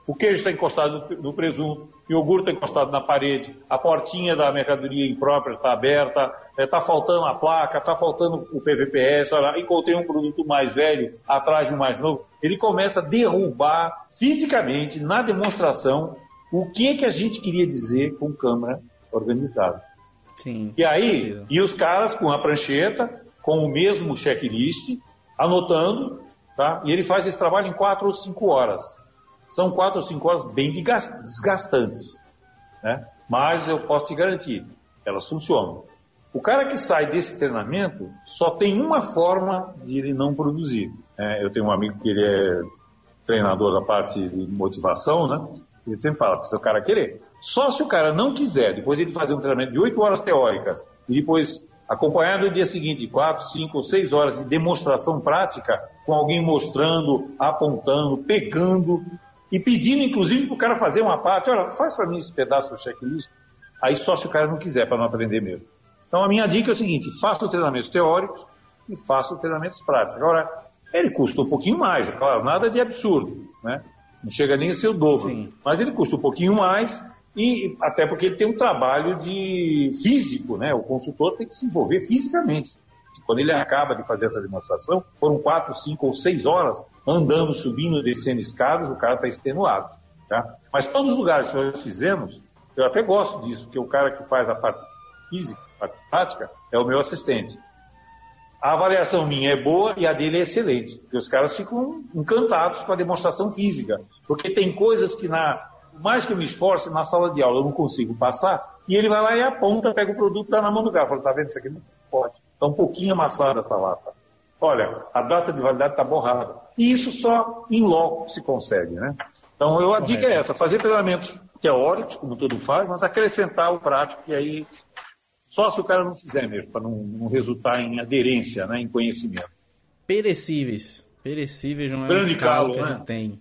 o queijo está encostado no presunto, o iogurte está encostado na parede, a portinha da mercadoria imprópria está aberta, está é, faltando a placa, está faltando o PVPS, olha, encontrei um produto mais velho atrás de um mais novo. Ele começa a derrubar fisicamente, na demonstração, o que, é que a gente queria dizer com câmera organizada. Sim, e aí, e os caras com a prancheta, com o mesmo checklist, anotando, tá? e ele faz esse trabalho em quatro ou cinco horas. São quatro ou cinco horas bem desgastantes, né? Mas eu posso te garantir, elas funcionam. O cara que sai desse treinamento só tem uma forma de ele não produzir. É, eu tenho um amigo que ele é treinador da parte de motivação, né? Ele sempre fala, precisa o cara querer. Só se o cara não quiser, depois ele fazer um treinamento de oito horas teóricas e depois acompanhar no dia seguinte quatro, cinco ou seis horas de demonstração prática, com alguém mostrando, apontando, pegando e pedindo, inclusive, para o cara fazer uma parte, olha, faz para mim esse pedaço do checklist, aí só se o cara não quiser, para não aprender mesmo. Então a minha dica é o seguinte, faça treinamentos teóricos e faça treinamentos práticos. Agora, ele custa um pouquinho mais, é claro, nada de absurdo, né? Não chega nem a ser o dobro. Sim. Mas ele custa um pouquinho mais, e até porque ele tem um trabalho de físico, né? O consultor tem que se envolver fisicamente. Quando ele acaba de fazer essa demonstração, foram quatro, cinco ou seis horas andando, subindo e descendo escadas, o cara está extenuado. Tá? Mas todos os lugares que nós fizemos, eu até gosto disso, porque o cara que faz a parte física, a parte prática, é o meu assistente. A avaliação minha é boa e a dele é excelente, porque os caras ficam encantados com a demonstração física, porque tem coisas que na mais que eu me esforce na sala de aula eu não consigo passar, e ele vai lá e aponta, pega o produto, está na mão do cara, fala, tá vendo isso aqui? Não pode. Está um pouquinho amassada essa lata. Olha, a data de validade está borrada. E isso só em loco se consegue, né? Então eu, a dica é essa, fazer treinamentos teóricos, como todo faz, mas acrescentar o prático, e aí só se o cara não fizer mesmo, para não, não, resultar em aderência, né, em conhecimento. Perecíveis. Perecíveis não é Grande um calo, que né? a gente tem.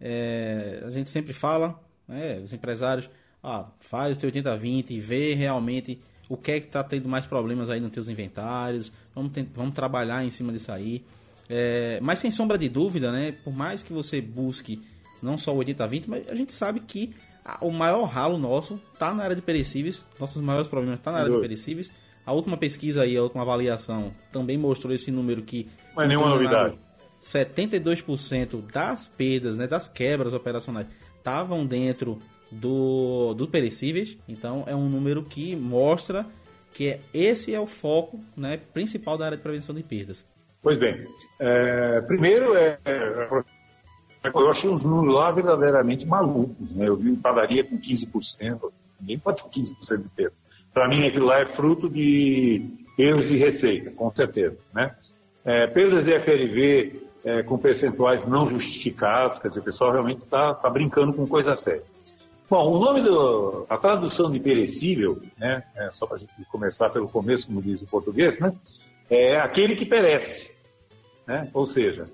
É, a gente sempre fala, né? Os empresários, ah, faz o teu 80-20 e vê realmente o que é que está tendo mais problemas aí nos teus inventários, vamos, vamos trabalhar em cima disso aí. É, mas sem sombra de dúvida, né? Por mais que você busque não só o 80-20, mas a gente sabe que o maior ralo nosso está na área de perecíveis, nossos maiores problemas tá na área de perecíveis. A última pesquisa aí, a última avaliação, também mostrou esse número que. Mas nenhuma novidade. 72% das perdas, né, das quebras operacionais, estavam dentro do, do perecíveis. Então é um número que mostra que é, esse é o foco né, principal da área de prevenção de perdas. Pois bem, é, primeiro é, é eu achei os números lá verdadeiramente malucos. Né? Eu vi padaria com 15%, ninguém pode ter 15% de perda. Para mim aquilo lá é fruto de erros de receita, com certeza. Né? É, perdas de FLV é, com percentuais não justificados, quer dizer, o pessoal realmente está tá brincando com coisa séria. Bom, o nome do. A tradução de perecível, né, é, só para a gente começar pelo começo, como diz o português, né, é aquele que perece. Né? Ou seja,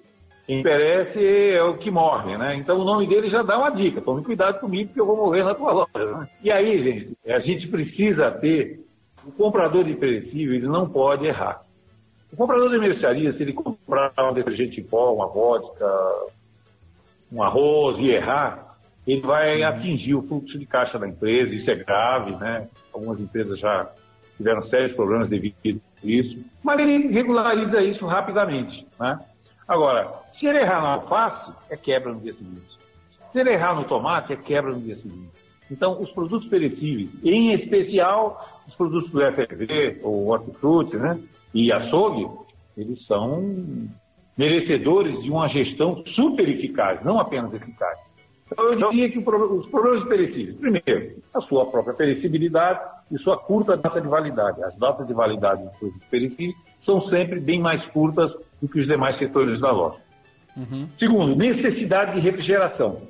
quem perece é o que morre, né? Então o nome dele já dá uma dica. Tome cuidado comigo que eu vou morrer na tua loja. Né? E aí, gente, a gente precisa ter. O comprador de perecível, ele não pode errar. O comprador de mercearia, se ele comprar um detergente em pó, uma vodka, um arroz e errar, ele vai uhum. atingir o fluxo de caixa da empresa, isso é grave, né? Algumas empresas já tiveram sérios problemas devido a isso, mas ele regulariza isso rapidamente, né? Agora, se ele errar na alface, é quebra no dia seguinte. Se ele errar no tomate, é quebra no dia seguinte. Então, os produtos perecíveis, em especial os produtos do FFV, ou hortifruti, né? E açougue, eles são merecedores de uma gestão super eficaz, não apenas eficaz. Então, eu diria que os problemas perecíveis, primeiro, a sua própria perecibilidade e sua curta data de validade. As datas de validade dos produtos perecíveis são sempre bem mais curtas do que os demais setores da loja. Uhum. Segundo, necessidade de refrigeração.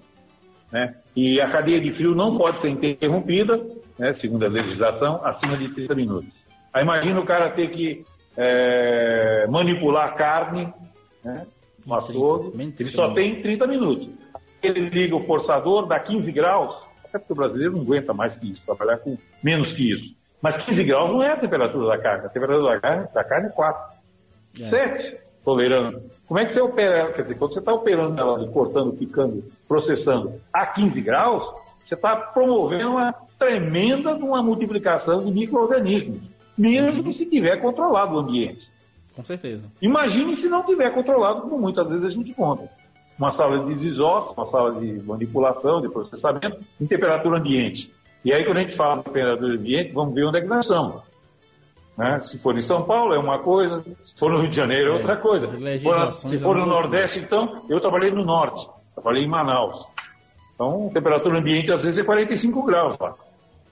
Né? E a cadeia de frio não pode ser interrompida, né, segundo a legislação, acima de 30 minutos. Aí imagina o cara ter que é, manipular carne, né, um açougue, ele só tem 30 minutos ele liga o forçador, dá 15 graus, até porque o brasileiro não aguenta mais que isso, trabalhar com menos que isso. Mas 15 graus não é a temperatura da carne, a temperatura da carne, da carne é 4. É. 7, tolerando. Como é que você opera? Quer dizer, quando você está operando ela, cortando, picando, processando a 15 graus, você está promovendo uma tremenda uma multiplicação de micro-organismos, mesmo se tiver controlado o ambiente. Com certeza. Imagine se não tiver controlado, como muitas vezes a gente conta uma sala de desócio, uma sala de manipulação, de processamento, em temperatura ambiente. E aí, quando a gente fala de temperatura ambiente, vamos ver onde é que nós estamos. Né? Se for em São Paulo, é uma coisa, se for no Rio de Janeiro, é, outra coisa. Se for, se for no Nordeste, então, eu trabalhei no Norte, trabalhei em Manaus. Então, temperatura ambiente às vezes é 45 graus lá.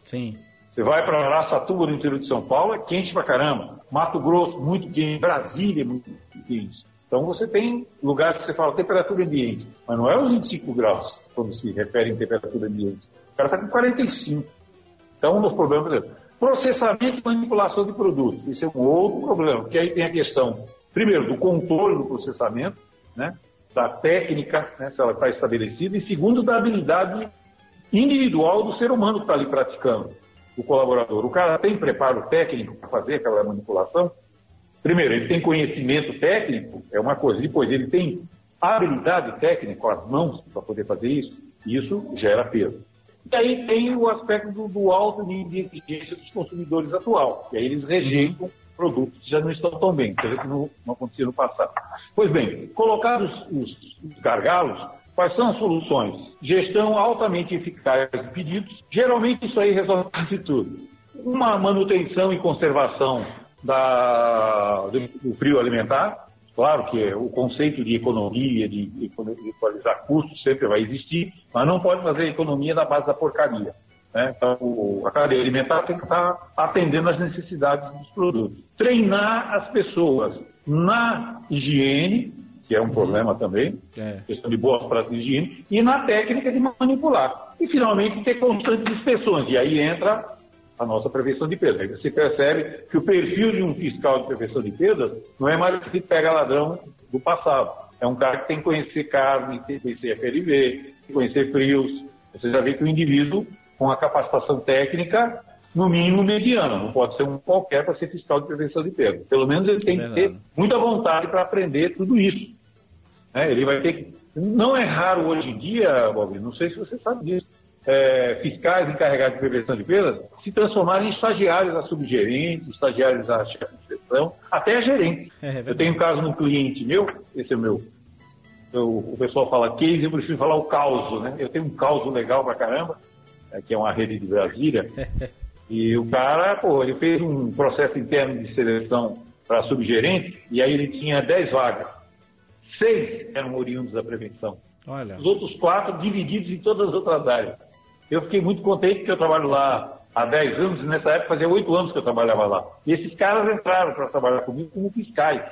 Sim. Você vai para Araçatuba, no interior de São Paulo, é quente pra caramba. Mato Grosso, muito quente. Brasília, muito quente. Então você tem lugares que você fala temperatura ambiente, mas não é os 25 graus quando se refere em temperatura ambiente. O cara está com 45. Então, um dos problemas, processamento e manipulação de produtos. Isso é um outro problema, porque aí tem a questão, primeiro, do controle do processamento, né? da técnica, né? se ela está estabelecida, e segundo, da habilidade individual do ser humano que está ali praticando, o colaborador. O cara tem preparo técnico para fazer aquela manipulação? Primeiro, ele tem conhecimento técnico, é uma coisa. Depois, ele tem habilidade técnica, as mãos, para poder fazer isso. Isso gera peso. E aí tem o aspecto do, do alto nível de exigência dos consumidores atual. E aí eles rejeitam produtos que já não estão tão bem, coisa que não, não acontecia no passado. Pois bem, colocados os, os gargalos, quais são as soluções? Gestão altamente eficaz de pedidos. Geralmente isso aí resolve tudo. Uma manutenção e conservação da, do frio alimentar. Claro que o conceito de economia, de, de equalizar custos sempre vai existir, mas não pode fazer economia na base da porcaria. Né? Então, a cadeia alimentar tem que estar atendendo às necessidades dos produtos. Treinar as pessoas na higiene, que é um problema também, é. questão de boas práticas de higiene, e na técnica de manipular. E, finalmente, ter constantes inspeções. E aí entra a nossa prevenção de perdas. Você percebe que o perfil de um fiscal de prevenção de perdas não é mais que pega ladrão do passado. É um cara que tem que conhecer carne, tem que conhecer FLV, tem que conhecer frios, Você já vê que o indivíduo com a capacitação técnica, no mínimo mediana, não pode ser um qualquer para ser fiscal de prevenção de perda. Pelo menos ele tem que ter muita vontade para aprender tudo isso. Né? Ele vai ter que. Não é raro hoje em dia, Bob, não sei se você sabe disso, é, fiscais encarregados de prevenção de perdas se transformarem em estagiários a subgerentes, estagiários a chefe de gestão, até a gerente. É, é eu tenho um caso num cliente meu, esse é o meu. Eu, o pessoal fala case, eu preciso falar o caos, né? Eu tenho um caos legal pra caramba, é, que é uma rede de Brasília. e o cara, pô, ele fez um processo interno de seleção para subgerente, e aí ele tinha 10 vagas. Seis eram oriundos da prevenção. Olha. Os outros quatro divididos em todas as outras áreas. Eu fiquei muito contente porque eu trabalho lá há 10 anos, e nessa época fazia 8 anos que eu trabalhava lá. E esses caras entraram para trabalhar comigo como fiscais.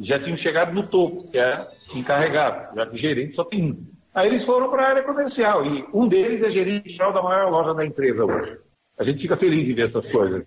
Já tinham chegado no topo, que é encarregado, já que gerente só tem um. Aí eles foram para a área comercial e um deles é gerente geral da maior loja da empresa hoje. A gente fica feliz de ver essas coisas.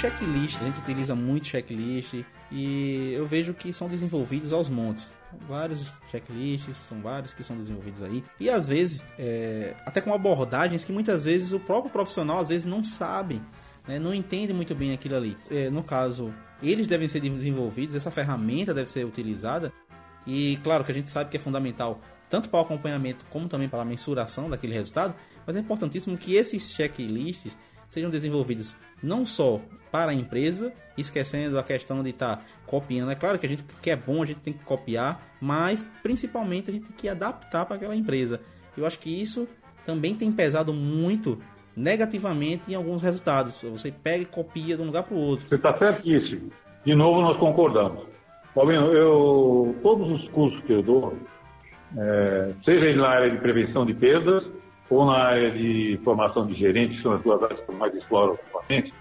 Checklist, a gente utiliza muito checklist e eu vejo que são desenvolvidos aos montes. Vários checklists, são vários que são desenvolvidos aí. E às vezes, é, até com abordagens que muitas vezes o próprio profissional às vezes não sabe, né, não entende muito bem aquilo ali. É, no caso, eles devem ser desenvolvidos, essa ferramenta deve ser utilizada. E claro que a gente sabe que é fundamental tanto para o acompanhamento como também para a mensuração daquele resultado, mas é importantíssimo que esses checklists sejam desenvolvidos não só para a empresa, esquecendo a questão de estar tá copiando. É claro que a gente que é bom, a gente tem que copiar, mas principalmente a gente tem que adaptar para aquela empresa. Eu acho que isso também tem pesado muito negativamente em alguns resultados. Você pega e copia de um lugar para o outro. Você está certíssimo. De novo, nós concordamos. Paulinho, eu, todos os cursos que eu dou, é, seja na área de prevenção de perdas ou na área de formação de gerentes, que são as duas áreas que eu mais exploro atualmente,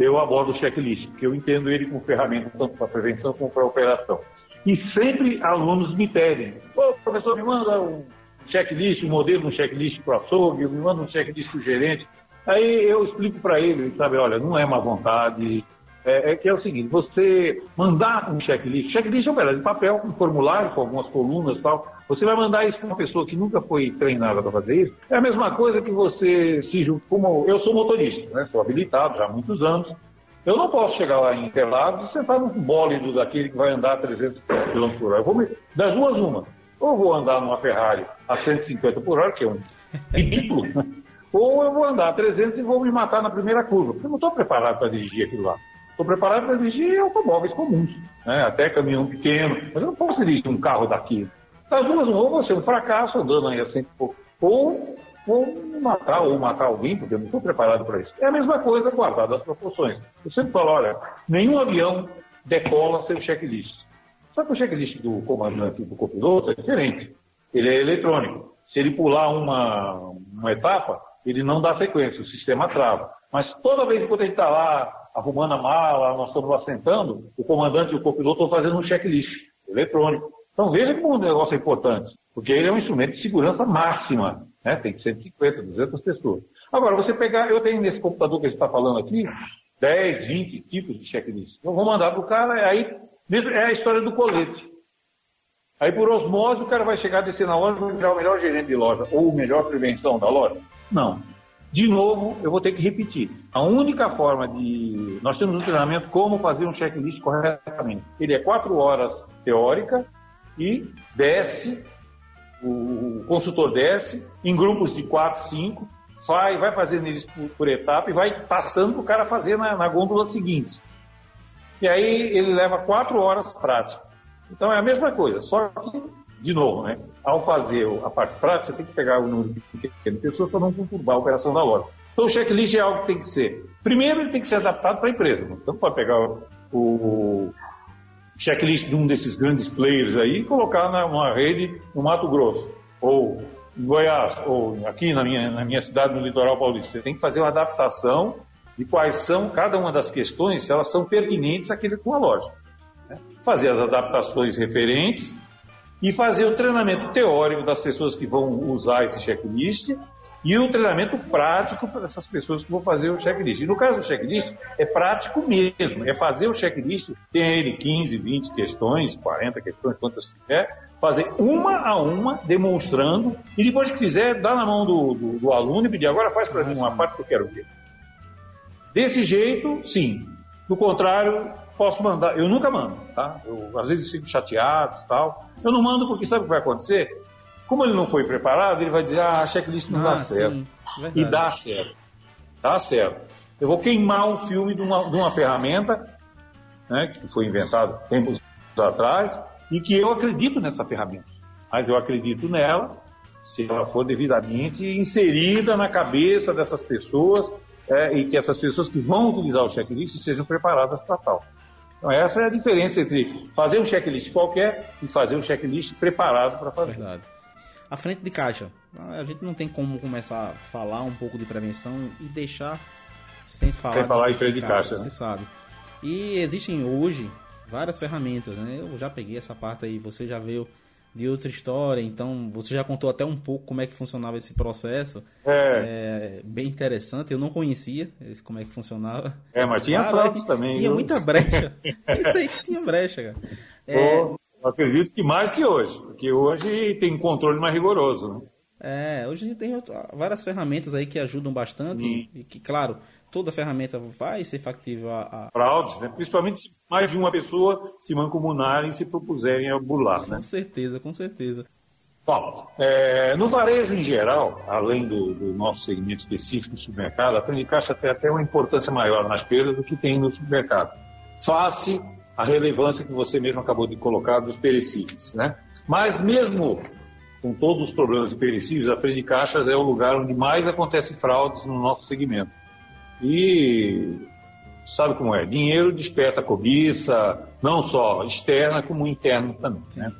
eu abordo o checklist, porque eu entendo ele como ferramenta tanto para prevenção como para operação. E sempre alunos me pedem, ô professor, me manda um checklist, um modelo, um checklist para o açougue, me manda um checklist para o gerente. Aí eu explico para ele, sabe, olha, não é má vontade, é, é, que é o seguinte, você mandar um checklist, checklist é um de papel, um formulário com algumas colunas e tal, você vai mandar isso para uma pessoa que nunca foi treinada para fazer isso, é a mesma coisa que você se como eu sou motorista, né, sou habilitado já há muitos anos, eu não posso chegar lá em Interlagos e sentar num bólido daquele que vai andar a 300 km por hora. Eu vou me, das duas uma, ou vou andar numa Ferrari a 150 por hora, que é um ridículo, ou eu vou andar a 300 e vou me matar na primeira curva, eu não estou preparado para dirigir aquilo lá. Estou preparado para dirigir automóveis comuns, né? até caminhão pequeno, mas eu não posso dirigir um carro daqui. As duas, ou você é um fracasso andando aí assim, ou, ou matar, ou matar alguém, porque eu não estou preparado para isso. É a mesma coisa guardada as proporções. Eu sempre falo, olha, nenhum avião decola sem checklist. Só que o checklist do comandante do copiloto é diferente. Ele é eletrônico. Se ele pular uma, uma etapa, ele não dá sequência, o sistema trava. Mas toda vez que ele está lá arrumando a mala, nós estamos assentando, o comandante e o copiloto estão fazendo um checklist eletrônico. Então veja como o negócio é importante, porque ele é um instrumento de segurança máxima, né? tem 150, 200 pessoas. Agora, você pegar, eu tenho nesse computador que a gente está falando aqui, 10, 20 tipos de checklist. Eu vou mandar para o cara, aí é a história do colete. Aí por osmose o cara vai chegar, descer na loja e vai virar o melhor gerente de loja ou o melhor prevenção da loja? Não. De novo, eu vou ter que repetir. A única forma de. Nós temos um treinamento como fazer um checklist corretamente. Ele é quatro horas teórica e desce, o consultor desce, em grupos de quatro, cinco, vai, vai fazendo eles por, por etapa e vai passando para o cara fazer na, na gôndola seguinte. E aí ele leva quatro horas prática. Então é a mesma coisa, só que de novo, né? Ao fazer a parte prática, você tem que pegar o número de pessoas para não conturbar a operação da loja. Então o checklist é algo que tem que ser. Primeiro, ele tem que ser adaptado para a empresa. Então pode pegar o, checklist de um desses grandes players aí e colocar numa rede no Mato Grosso. ou em Goiás, ou aqui na minha, na minha cidade, no litoral paulista. Você tem que fazer uma adaptação de quais são cada uma das questões, se elas são pertinentes àquele tua loja. Né? Fazer as adaptações referentes e fazer o treinamento teórico das pessoas que vão usar esse checklist e o treinamento prático para essas pessoas que vão fazer o checklist. E no caso do checklist, é prático mesmo, é fazer o checklist, tem ele 15, 20 questões, 40 questões, quantas tiver, fazer uma a uma, demonstrando, e depois que fizer, dá na mão do, do, do aluno e pedir, agora faz para mim uma parte que eu quero ver. Desse jeito, sim. Do contrário, posso mandar. Eu nunca mando, tá? Eu, às vezes fico chateado e tal. Eu não mando porque sabe o que vai acontecer? Como ele não foi preparado, ele vai dizer, ah, a checklist não ah, dá certo. Sim, e dá certo. Dá certo. Eu vou queimar um filme de uma, de uma ferramenta né, que foi inventada tempos atrás e que eu acredito nessa ferramenta. Mas eu acredito nela se ela for devidamente inserida na cabeça dessas pessoas é, e que essas pessoas que vão utilizar o checklist sejam preparadas para tal. Então, essa é a diferença entre fazer um checklist qualquer e fazer um checklist preparado para fazer. Verdade. A frente de caixa. A gente não tem como começar a falar um pouco de prevenção e deixar sem falar. Sem falar em frente de caixa, caixa né? Você sabe. E existem hoje várias ferramentas, né? Eu já peguei essa parte aí, você já veio de outra história, então você já contou até um pouco como é que funcionava esse processo. É. é bem interessante, eu não conhecia como é que funcionava. É, mas tinha ah, também. Tinha viu? muita brecha. Isso aí que tinha brecha, cara. É... eu acredito que mais que hoje, porque hoje tem controle mais rigoroso, né? É, hoje tem várias ferramentas aí que ajudam bastante Sim. e que, claro, toda ferramenta vai ser factível a... a... Fraudes, né? principalmente se mais de uma pessoa se mancomunarem e se propuserem a burlar. Com né? certeza, com certeza. Bom, é, no varejo em geral, além do, do, nosso segmento específico do supermercado, a frente de caixa tem até uma importância maior nas perdas do que tem no supermercado. Face a relevância que você mesmo acabou de colocar dos perecíveis. Né? Mas mesmo com todos os problemas de perecíveis, a frente de caixas é o lugar onde mais acontece fraudes no nosso segmento. E sabe como é? Dinheiro desperta cobiça, não só externa, como interna também. Né?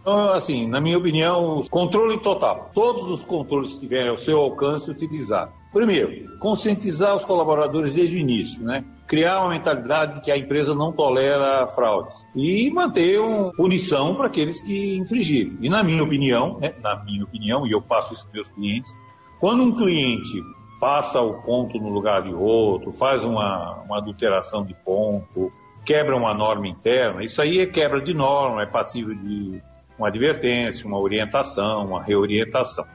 Então, assim, na minha opinião, controle total. Todos os controles que tiverem ao seu alcance, utilizar. Primeiro, conscientizar os colaboradores desde o início, né? Criar uma mentalidade de que a empresa não tolera fraudes. E manter uma punição para aqueles que infringirem. E na minha opinião, né? na minha opinião, e eu passo isso para meus clientes, quando um cliente passa o ponto no lugar de outro, faz uma, uma adulteração de ponto, quebra uma norma interna, isso aí é quebra de norma, é passível de uma advertência, uma orientação, uma reorientação.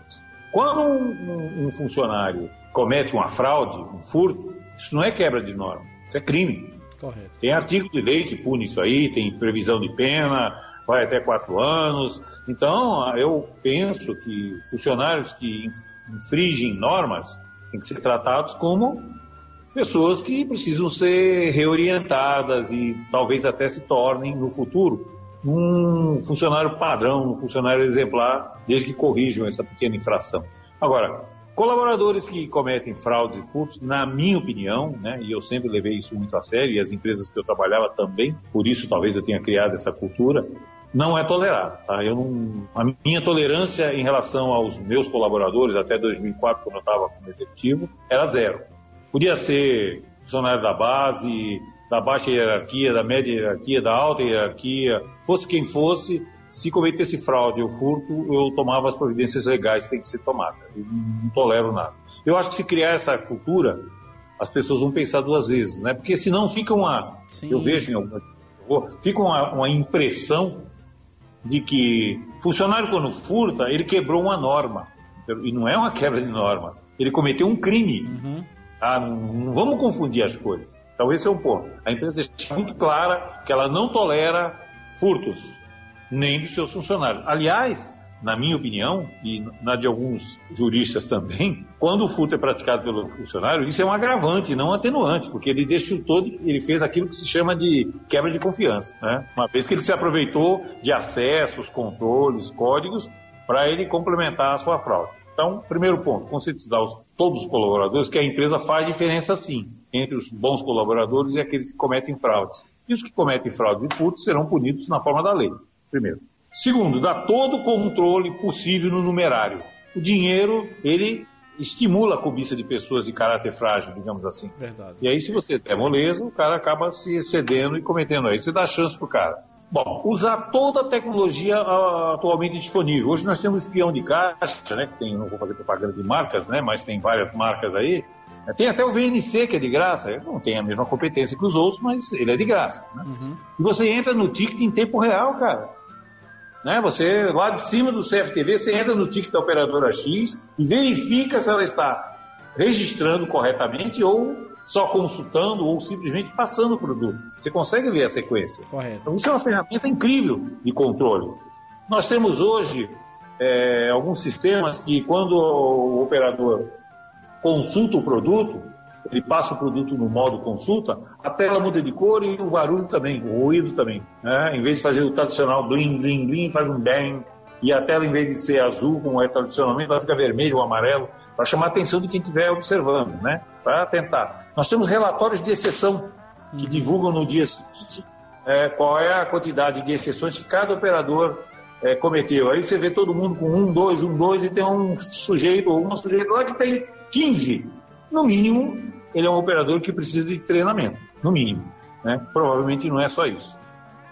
Quando um, um, funcionário comete uma fraude, um furto, isso não é quebra de norma, isso é crime. Correto. Tem artigo de lei que pune isso aí, tem previsão de pena, vai até quatro anos. Então, eu penso que funcionários que infringem normas têm que ser tratados como pessoas que precisam ser reorientadas e talvez até se tornem no futuro um funcionário padrão, um funcionário exemplar, desde que corrijam essa pequena infração. Agora, colaboradores que cometem fraudes e furtos, na minha opinião, né, e eu sempre levei isso muito a sério, e as empresas que eu trabalhava também, por isso talvez eu tenha criado essa cultura, não é tolerado. Tá? Eu não, a minha tolerância em relação aos meus colaboradores, até 2004, quando eu estava como executivo, era zero. Podia ser funcionário da base, da baixa hierarquia, da média hierarquia, da alta hierarquia, fosse quem fosse, se cometesse fraude ou furto, eu tomava as providências legais que têm que ser tomadas. Eu não tolero nada. Eu acho que se criar essa cultura, as pessoas vão pensar duas vezes, né? Porque senão fica uma, Sim. eu vejo em alguma, fica uma, uma impressão de que funcionário quando furta, ele quebrou uma norma. E não é uma quebra de norma. Ele cometeu um crime. Uhum. Ah, não, vamos confundir as coisas. Então esse é um ponto. A empresa deixa muito clara que ela não tolera furtos, nem dos seus funcionários. Aliás, na minha opinião, e na de alguns juristas também, quando o furto é praticado pelo funcionário, isso é um agravante, não um atenuante, porque ele deschutou, ele fez aquilo que se chama de quebra de confiança, né? Uma vez que ele se aproveitou de acessos, controles, códigos, para ele complementar a sua fraude. Então, primeiro ponto, conscientizar os, todos os colaboradores que a empresa faz diferença sim entre os bons colaboradores e aqueles que cometem fraudes. E os que cometem fraudes e furtos serão punidos na forma da lei, primeiro. Segundo, dá todo o controle possível no numerário. O dinheiro, ele estimula a cobiça de pessoas de caráter frágil, digamos assim. Verdade. E aí, se você der moleza, o cara acaba se excedendo e cometendo aí. Você dá chance pro cara. Bom, usar toda a tecnologia uh, atualmente disponível. Hoje nós temos espião de caixa, né? Que tem, não vou fazer propaganda de marcas, né? Mas tem várias marcas aí. Tem até o VNC que é de graça. Ele não tem a mesma competência que os outros, mas ele é de graça. Né? Uhum. E você entra no ticket em tempo real, cara. Né? Você, lá de cima do CFTV, você entra no ticket da operadora X e verifica se ela está registrando corretamente ou só consultando ou simplesmente passando o produto. Você consegue ver a sequência. Correto. Então, isso é uma ferramenta incrível de controle. Nós temos hoje é, alguns sistemas que, quando o operador consulta o produto, ele passa o produto no modo consulta, a tela muda de cor e o barulho também, o ruído também. Né? Em vez de fazer o tradicional blim, blim, blim, faz um bang. E a tela, em vez de ser azul, como é tradicionalmente, ela fica vermelho ou amarelo, para chamar a atenção de quem estiver observando, né? para tentar. Nós temos relatórios de exceção que divulgam no dia seguinte é, qual é a quantidade de exceções que cada operador é, cometeu. Aí você vê todo mundo com um, dois, um, dois, e tem um sujeito ou uma sujeito lá que tem 15. No mínimo, ele é um operador que precisa de treinamento, no mínimo. Né? Provavelmente não é só isso.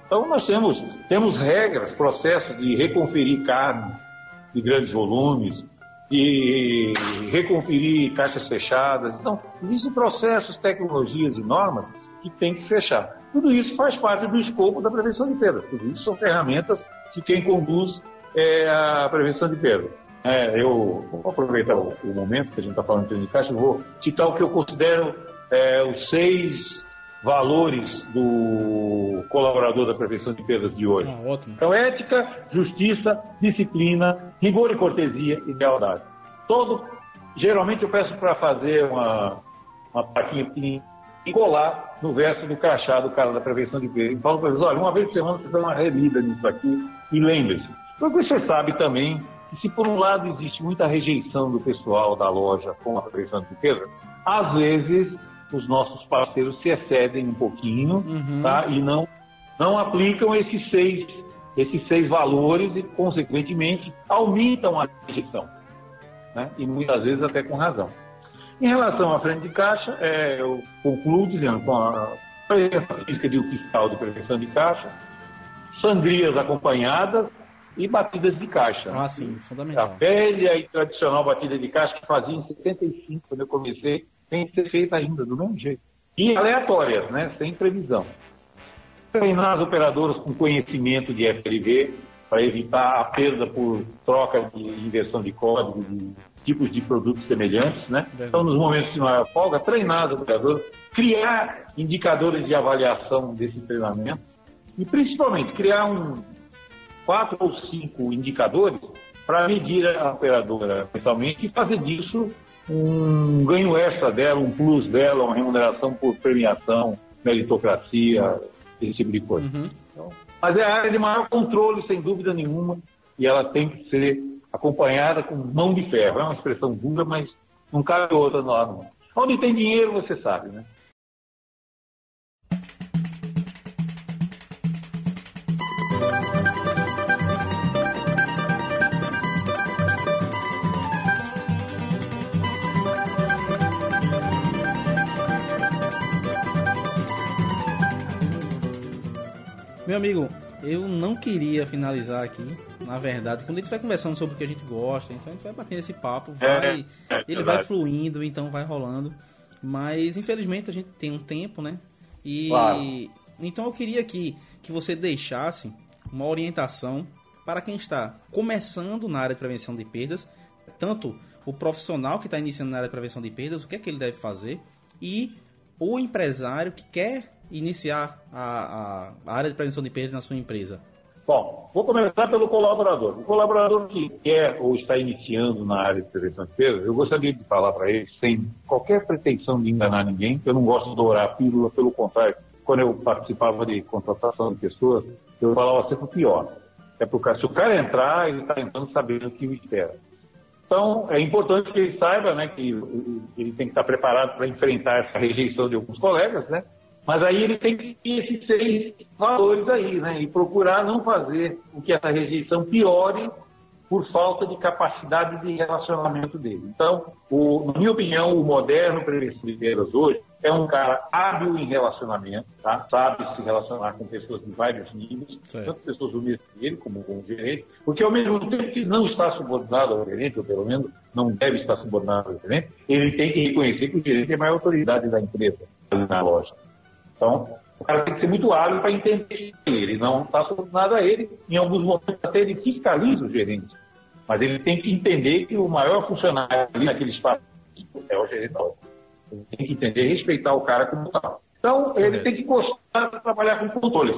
Então nós temos, temos regras, processos de reconferir carne de grandes volumes, de reconferir caixas fechadas. Então, existem processos, tecnologias e normas que tem que fechar. Tudo isso faz parte do escopo da prevenção de perdas. Tudo isso são ferramentas que quem conduz é a prevenção de perda. É, eu vou aproveitar o, o, momento que a gente está falando de caixa, vou citar o que eu considero é, os seis valores do colaborador da prevenção de perdas de hoje. Ah. Então, ética, justiça, disciplina, rigor e cortesia e lealdade. Todo, geralmente eu peço para fazer uma, uma plaquinha pequenininha e colar no verso do crachá do cara da prevenção de perdas. E falo para eles, olha, uma vez por semana você dá uma relida nisso aqui e lembre-se. Porque você sabe também que se por um lado existe muita rejeição do pessoal da loja com a prevenção de perdas, às vezes os nossos parceiros se excedem um pouquinho Uhum. tá? e não, não aplicam esses seis, esses seis valores e, consequentemente, aumentam a rejeição. Né? E muitas vezes até com razão. Em relação à frente de caixa, é, eu concluo dizendo com a presença física de um fiscal de prevenção de caixa, sangrias acompanhadas e batidas de caixa. Ah, sim, A fundamental. velha e tradicional batida de caixa que fazia em 75, quando eu comecei, tem que ser feita ainda, do mesmo jeito. E aleatórias, né? sem previsão. Treinar as operadoras com conhecimento de FLV para evitar a perda por troca de inversão de código, de tipos de produtos semelhantes. Né? Então, nos momentos não há folga, treinar as operadoras, criar indicadores de avaliação desse treinamento e, principalmente, criar um, quatro ou cinco indicadores para medir a operadora mensalmente e fazer disso um ganho extra dela, um plus dela, uma remuneração por premiação, meritocracia, esse tipo de coisa. Uhum. Então, mas é a área de maior controle, sem dúvida nenhuma, e ela tem que ser acompanhada com mão de ferro. É uma expressão dura, mas não cabe outra lá não. Onde tem dinheiro, você sabe, né? Meu amigo, eu não queria finalizar aqui. Na verdade, quando a gente vai conversando sobre o que a gente gosta, então a gente vai batendo esse papo, vai, É, é ele vai fluindo, então vai rolando. Mas infelizmente a gente tem um tempo, né? E Claro. então eu queria aqui que você deixasse uma orientação para quem está começando na área de prevenção de perdas, tanto o profissional que está iniciando na área de prevenção de perdas, o que é que ele deve fazer, e o empresário que quer iniciar a, a- área de prevenção de perdas na sua empresa. Bom, vou começar pelo colaborador. O colaborador que quer ou está iniciando na área de prevenção de perdas, eu gostaria de falar para ele, sem qualquer pretensão de enganar ninguém, eu não gosto de dourar a pílula, pelo contrário. Quando eu participava de contratação de pessoas, eu falava sempre o pior. É cara, se o cara entrar, ele está entrando sabendo o que o espera. Então, é importante que ele saiba né, que ele tem que estar preparado para enfrentar essa rejeição de alguns colegas, né? Mas aí ele tem que ter esses seis valores aí, né? E procurar não fazer com que essa rejeição piore por falta de capacidade de relacionamento dele. Então, o, na minha opinião, o moderno prevenção de perdas hoje é um cara hábil em relacionamento, tá? sabe se relacionar com pessoas de vários níveis, certo. tanto pessoas humildes dele como com o gerente, porque ao mesmo tempo que não está subordinado ao gerente, ou pelo menos não deve estar subordinado ao gerente, ele tem que reconhecer que o gerente é a maior autoridade da empresa, na loja. Então, o cara tem que ser muito hábil para entender ele, não está subordinado a ele, em alguns momentos até ele fiscaliza o gerente. Mas ele tem que entender que o maior funcionário ali naquele espaço é o gerente Ele tem que entender e respeitar o cara como tal. Então, ele é. tem que gostar de trabalhar com controles.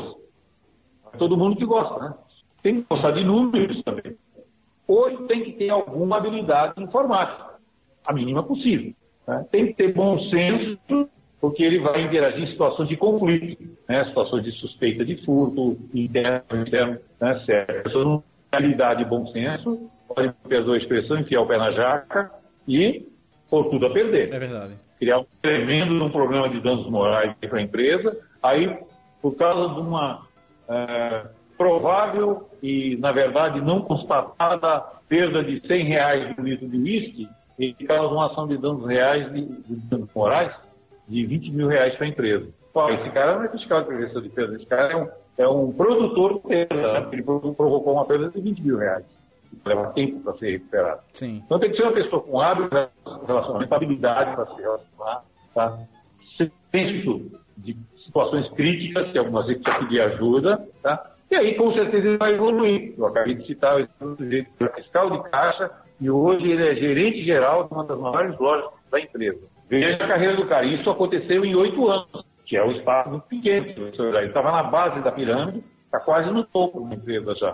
Todo mundo que gosta, né? Tem que gostar de números também. Ou ele tem que ter alguma habilidade informática, a mínima possível. Né? Tem que ter bom senso, porque ele vai interagir em situações de conflito, né? situações de suspeita de furto, interno, interno, né? certo? A pessoa não tem habilidade e bom senso, pode perdoar a expressão, enfiar o pé na jaca e pôr tudo a perder. É verdade. Criar um tremendo um problema de danos morais para a empresa, aí, por causa de uma é, provável e, na verdade, não constatada perda de 100 reais de litro de uísque, ele causa uma ação de danos reais, de, de danos morais, de 20 mil reais para a empresa. Pô, esse cara não é fiscal de prevenção de perda, esse cara é um, é um produtor de perda, né? ele provocou uma perda de 20 mil reais leva tempo para ser recuperado. Sim. Então tem que ser uma pessoa com hábito relacionamento, habilidade para se relacionar, tá? senso de situações críticas, que algumas vezes precisa pedir ajuda, tá? E aí, com certeza, ele vai evoluir. Eu acabei de citar o sujeito fiscal de caixa e hoje ele é gerente geral de uma das maiores lojas da empresa. Veja a carreira do cara. Isso aconteceu em oito anos, que é um espaço pequeno. Ele estava na base da pirâmide, está quase no topo da empresa já.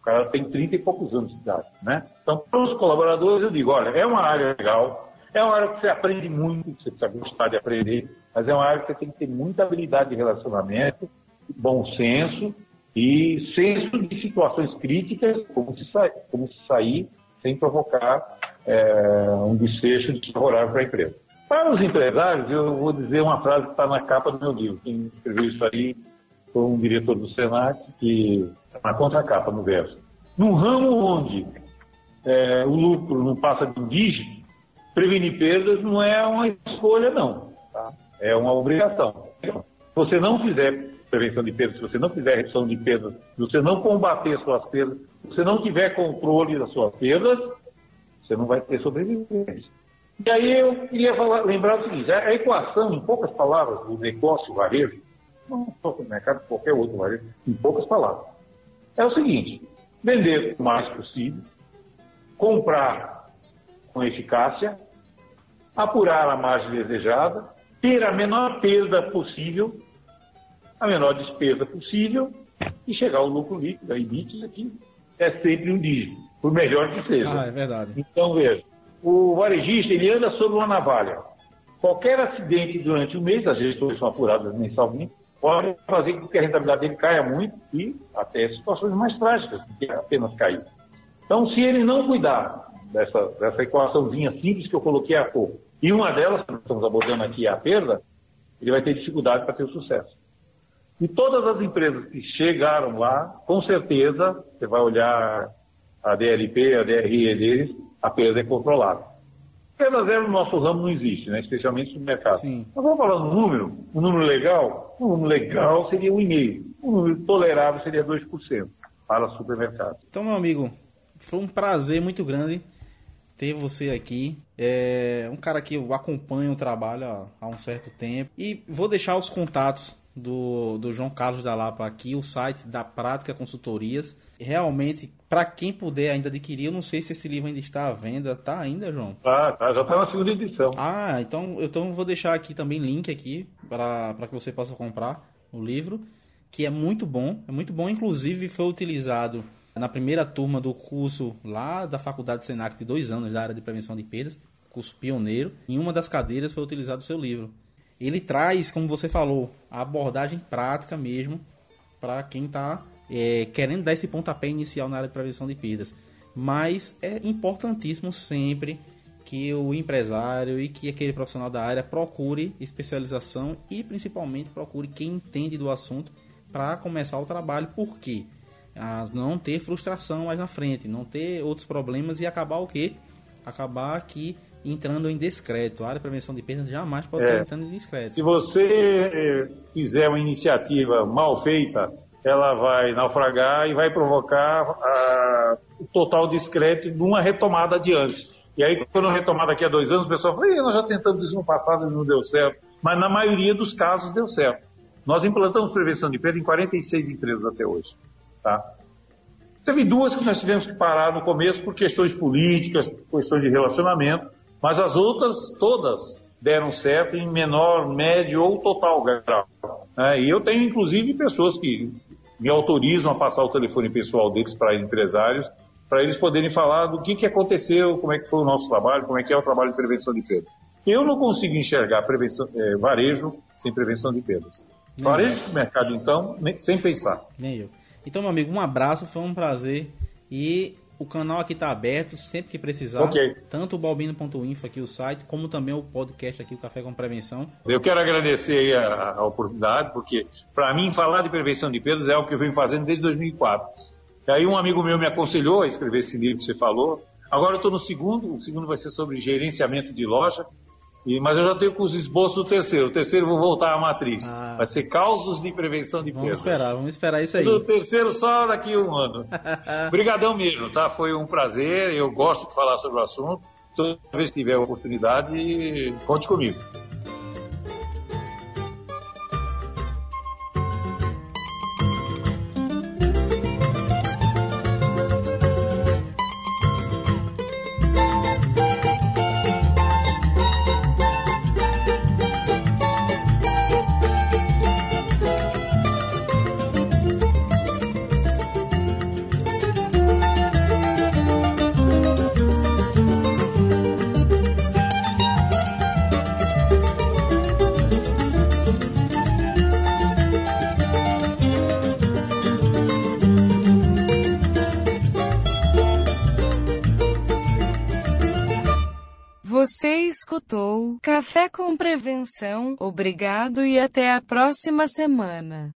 O cara tem 30 e poucos anos de idade, né? Então, para os colaboradores, eu digo, olha, é uma área legal, é uma área que você aprende muito, você precisa gostar de aprender, mas é uma área que você tem que ter muita habilidade de relacionamento, bom senso e senso de situações críticas, como se, sa como se sair sem provocar é, um desfecho desfavorável para a empresa. Para os empresários, eu vou dizer uma frase que está na capa do meu livro. Quem escreveu isso aí foi um diretor do Senac, que na contracapa, no verso. Num ramo onde é, o lucro não passa de um dígito, prevenir perdas não é uma escolha, não. Tá? É uma obrigação. Se você não fizer prevenção de perdas, se você não fizer redução de perdas, se você não combater suas perdas, se você não tiver controle das suas perdas, você não vai ter sobrevivência. E aí eu queria falar, lembrar o seguinte, a equação, em poucas palavras, do negócio varejo, não só no mercado, qualquer outro varejo, em poucas palavras, é o seguinte: vender o mais possível, comprar com eficácia, apurar a margem desejada, ter a menor perda possível, a menor despesa possível e chegar ao lucro líquido, a EBITDAs aqui é sempre um dígito, por melhor que seja. Ah, é verdade. Então, veja, o varejista, ele anda sobre uma navalha. Qualquer acidente durante o mês, as gestões são apuradas mensalmente, pode fazer com que a rentabilidade dele caia muito e até situações mais trágicas que apenas cair. Então, se ele não cuidar dessa, dessa equaçãozinha simples que eu coloquei há pouco, e uma delas, que estamos abordando aqui, é a perda, ele vai ter dificuldade para ter o sucesso. E todas as empresas que chegaram lá, com certeza, você vai olhar a DLP, a DRE deles, a perda é controlada. Perda zero no nosso ramo não existe, né? especialmente no mercado. Sim. Mas vamos falar no número, um número legal? Um número legal seria 1,5%. Um número tolerável seria 2% para supermercado. Então, meu amigo, foi um prazer muito grande ter você aqui. É um cara que eu acompanho o trabalho há, há um certo tempo. E vou deixar os contatos do, do João Carlos da Lapa aqui, o site da Prática Consultorias. Realmente, para quem puder ainda adquirir, eu não sei se esse livro ainda está à venda. Tá ainda, João? Tá, tá já está na segunda edição. Ah, então, então vou deixar aqui também link aqui para que você possa comprar o livro, que é muito bom. É muito bom, inclusive foi utilizado na primeira turma do curso lá da Faculdade Senac de dois anos da área de prevenção de perdas, curso pioneiro. Em uma das cadeiras foi utilizado o seu livro ele traz, como você falou, a abordagem prática mesmo para quem está é, querendo dar esse pontapé inicial na área de prevenção de perdas. Mas é importantíssimo sempre que o empresário e que aquele profissional da área procure especialização e principalmente procure quem entende do assunto para começar o trabalho, porque ah, não ter frustração mais na frente, não ter outros problemas e acabar o quê? Acabar aqui entrando em descrédito. A área de prevenção de perdas jamais pode É. estar entrando em descrédito. Se você fizer uma iniciativa mal feita, ela vai naufragar e vai provocar ah, o total descrédito de uma retomada adiante. E aí, quando retomar daqui a dois anos, o pessoal fala, "Ih, nós já tentamos isso no passado e não deu certo. Mas na maioria dos casos deu certo. Nós implantamos prevenção de perda em 46 empresas até hoje. Tá? Teve duas que nós tivemos que parar no começo por questões políticas, questões de relacionamento, mas as outras todas deram certo em menor, médio ou total grau. né? e eu tenho inclusive pessoas que me autorizam a passar o telefone pessoal deles para empresários, para eles poderem falar do que, que aconteceu, como é que foi o nosso trabalho, como é que é o trabalho de prevenção de perdas. Eu não consigo enxergar prevenção, eh, varejo sem prevenção de perdas. Não. Varejo de mercado, então, nem- sem pensar. Nem eu. Então, meu amigo, um abraço, foi um prazer. E o canal aqui tá aberto, sempre que precisar. Ok. Tanto o balbino.info aqui, o site, como também o podcast aqui, o Café com Prevenção. Eu quero agradecer aí a, a oportunidade, porque para mim falar de prevenção de perdas é algo que eu venho fazendo desde 2004. E aí um amigo meu me aconselhou a escrever esse livro que você falou. Agora eu estou no segundo, o segundo vai ser sobre gerenciamento de loja, e, mas eu já tenho com os esboços do terceiro. O terceiro vou voltar à matriz. Ah. Vai ser causos de prevenção de Vamos perdas. esperar, vamos esperar isso aí. O terceiro só daqui a um ano. Obrigadão mesmo, tá? Foi um prazer, eu gosto de falar sobre o assunto. Toda vez que tiver oportunidade, conte comigo. Escutou Café com Prevenção. Obrigado e até a próxima semana.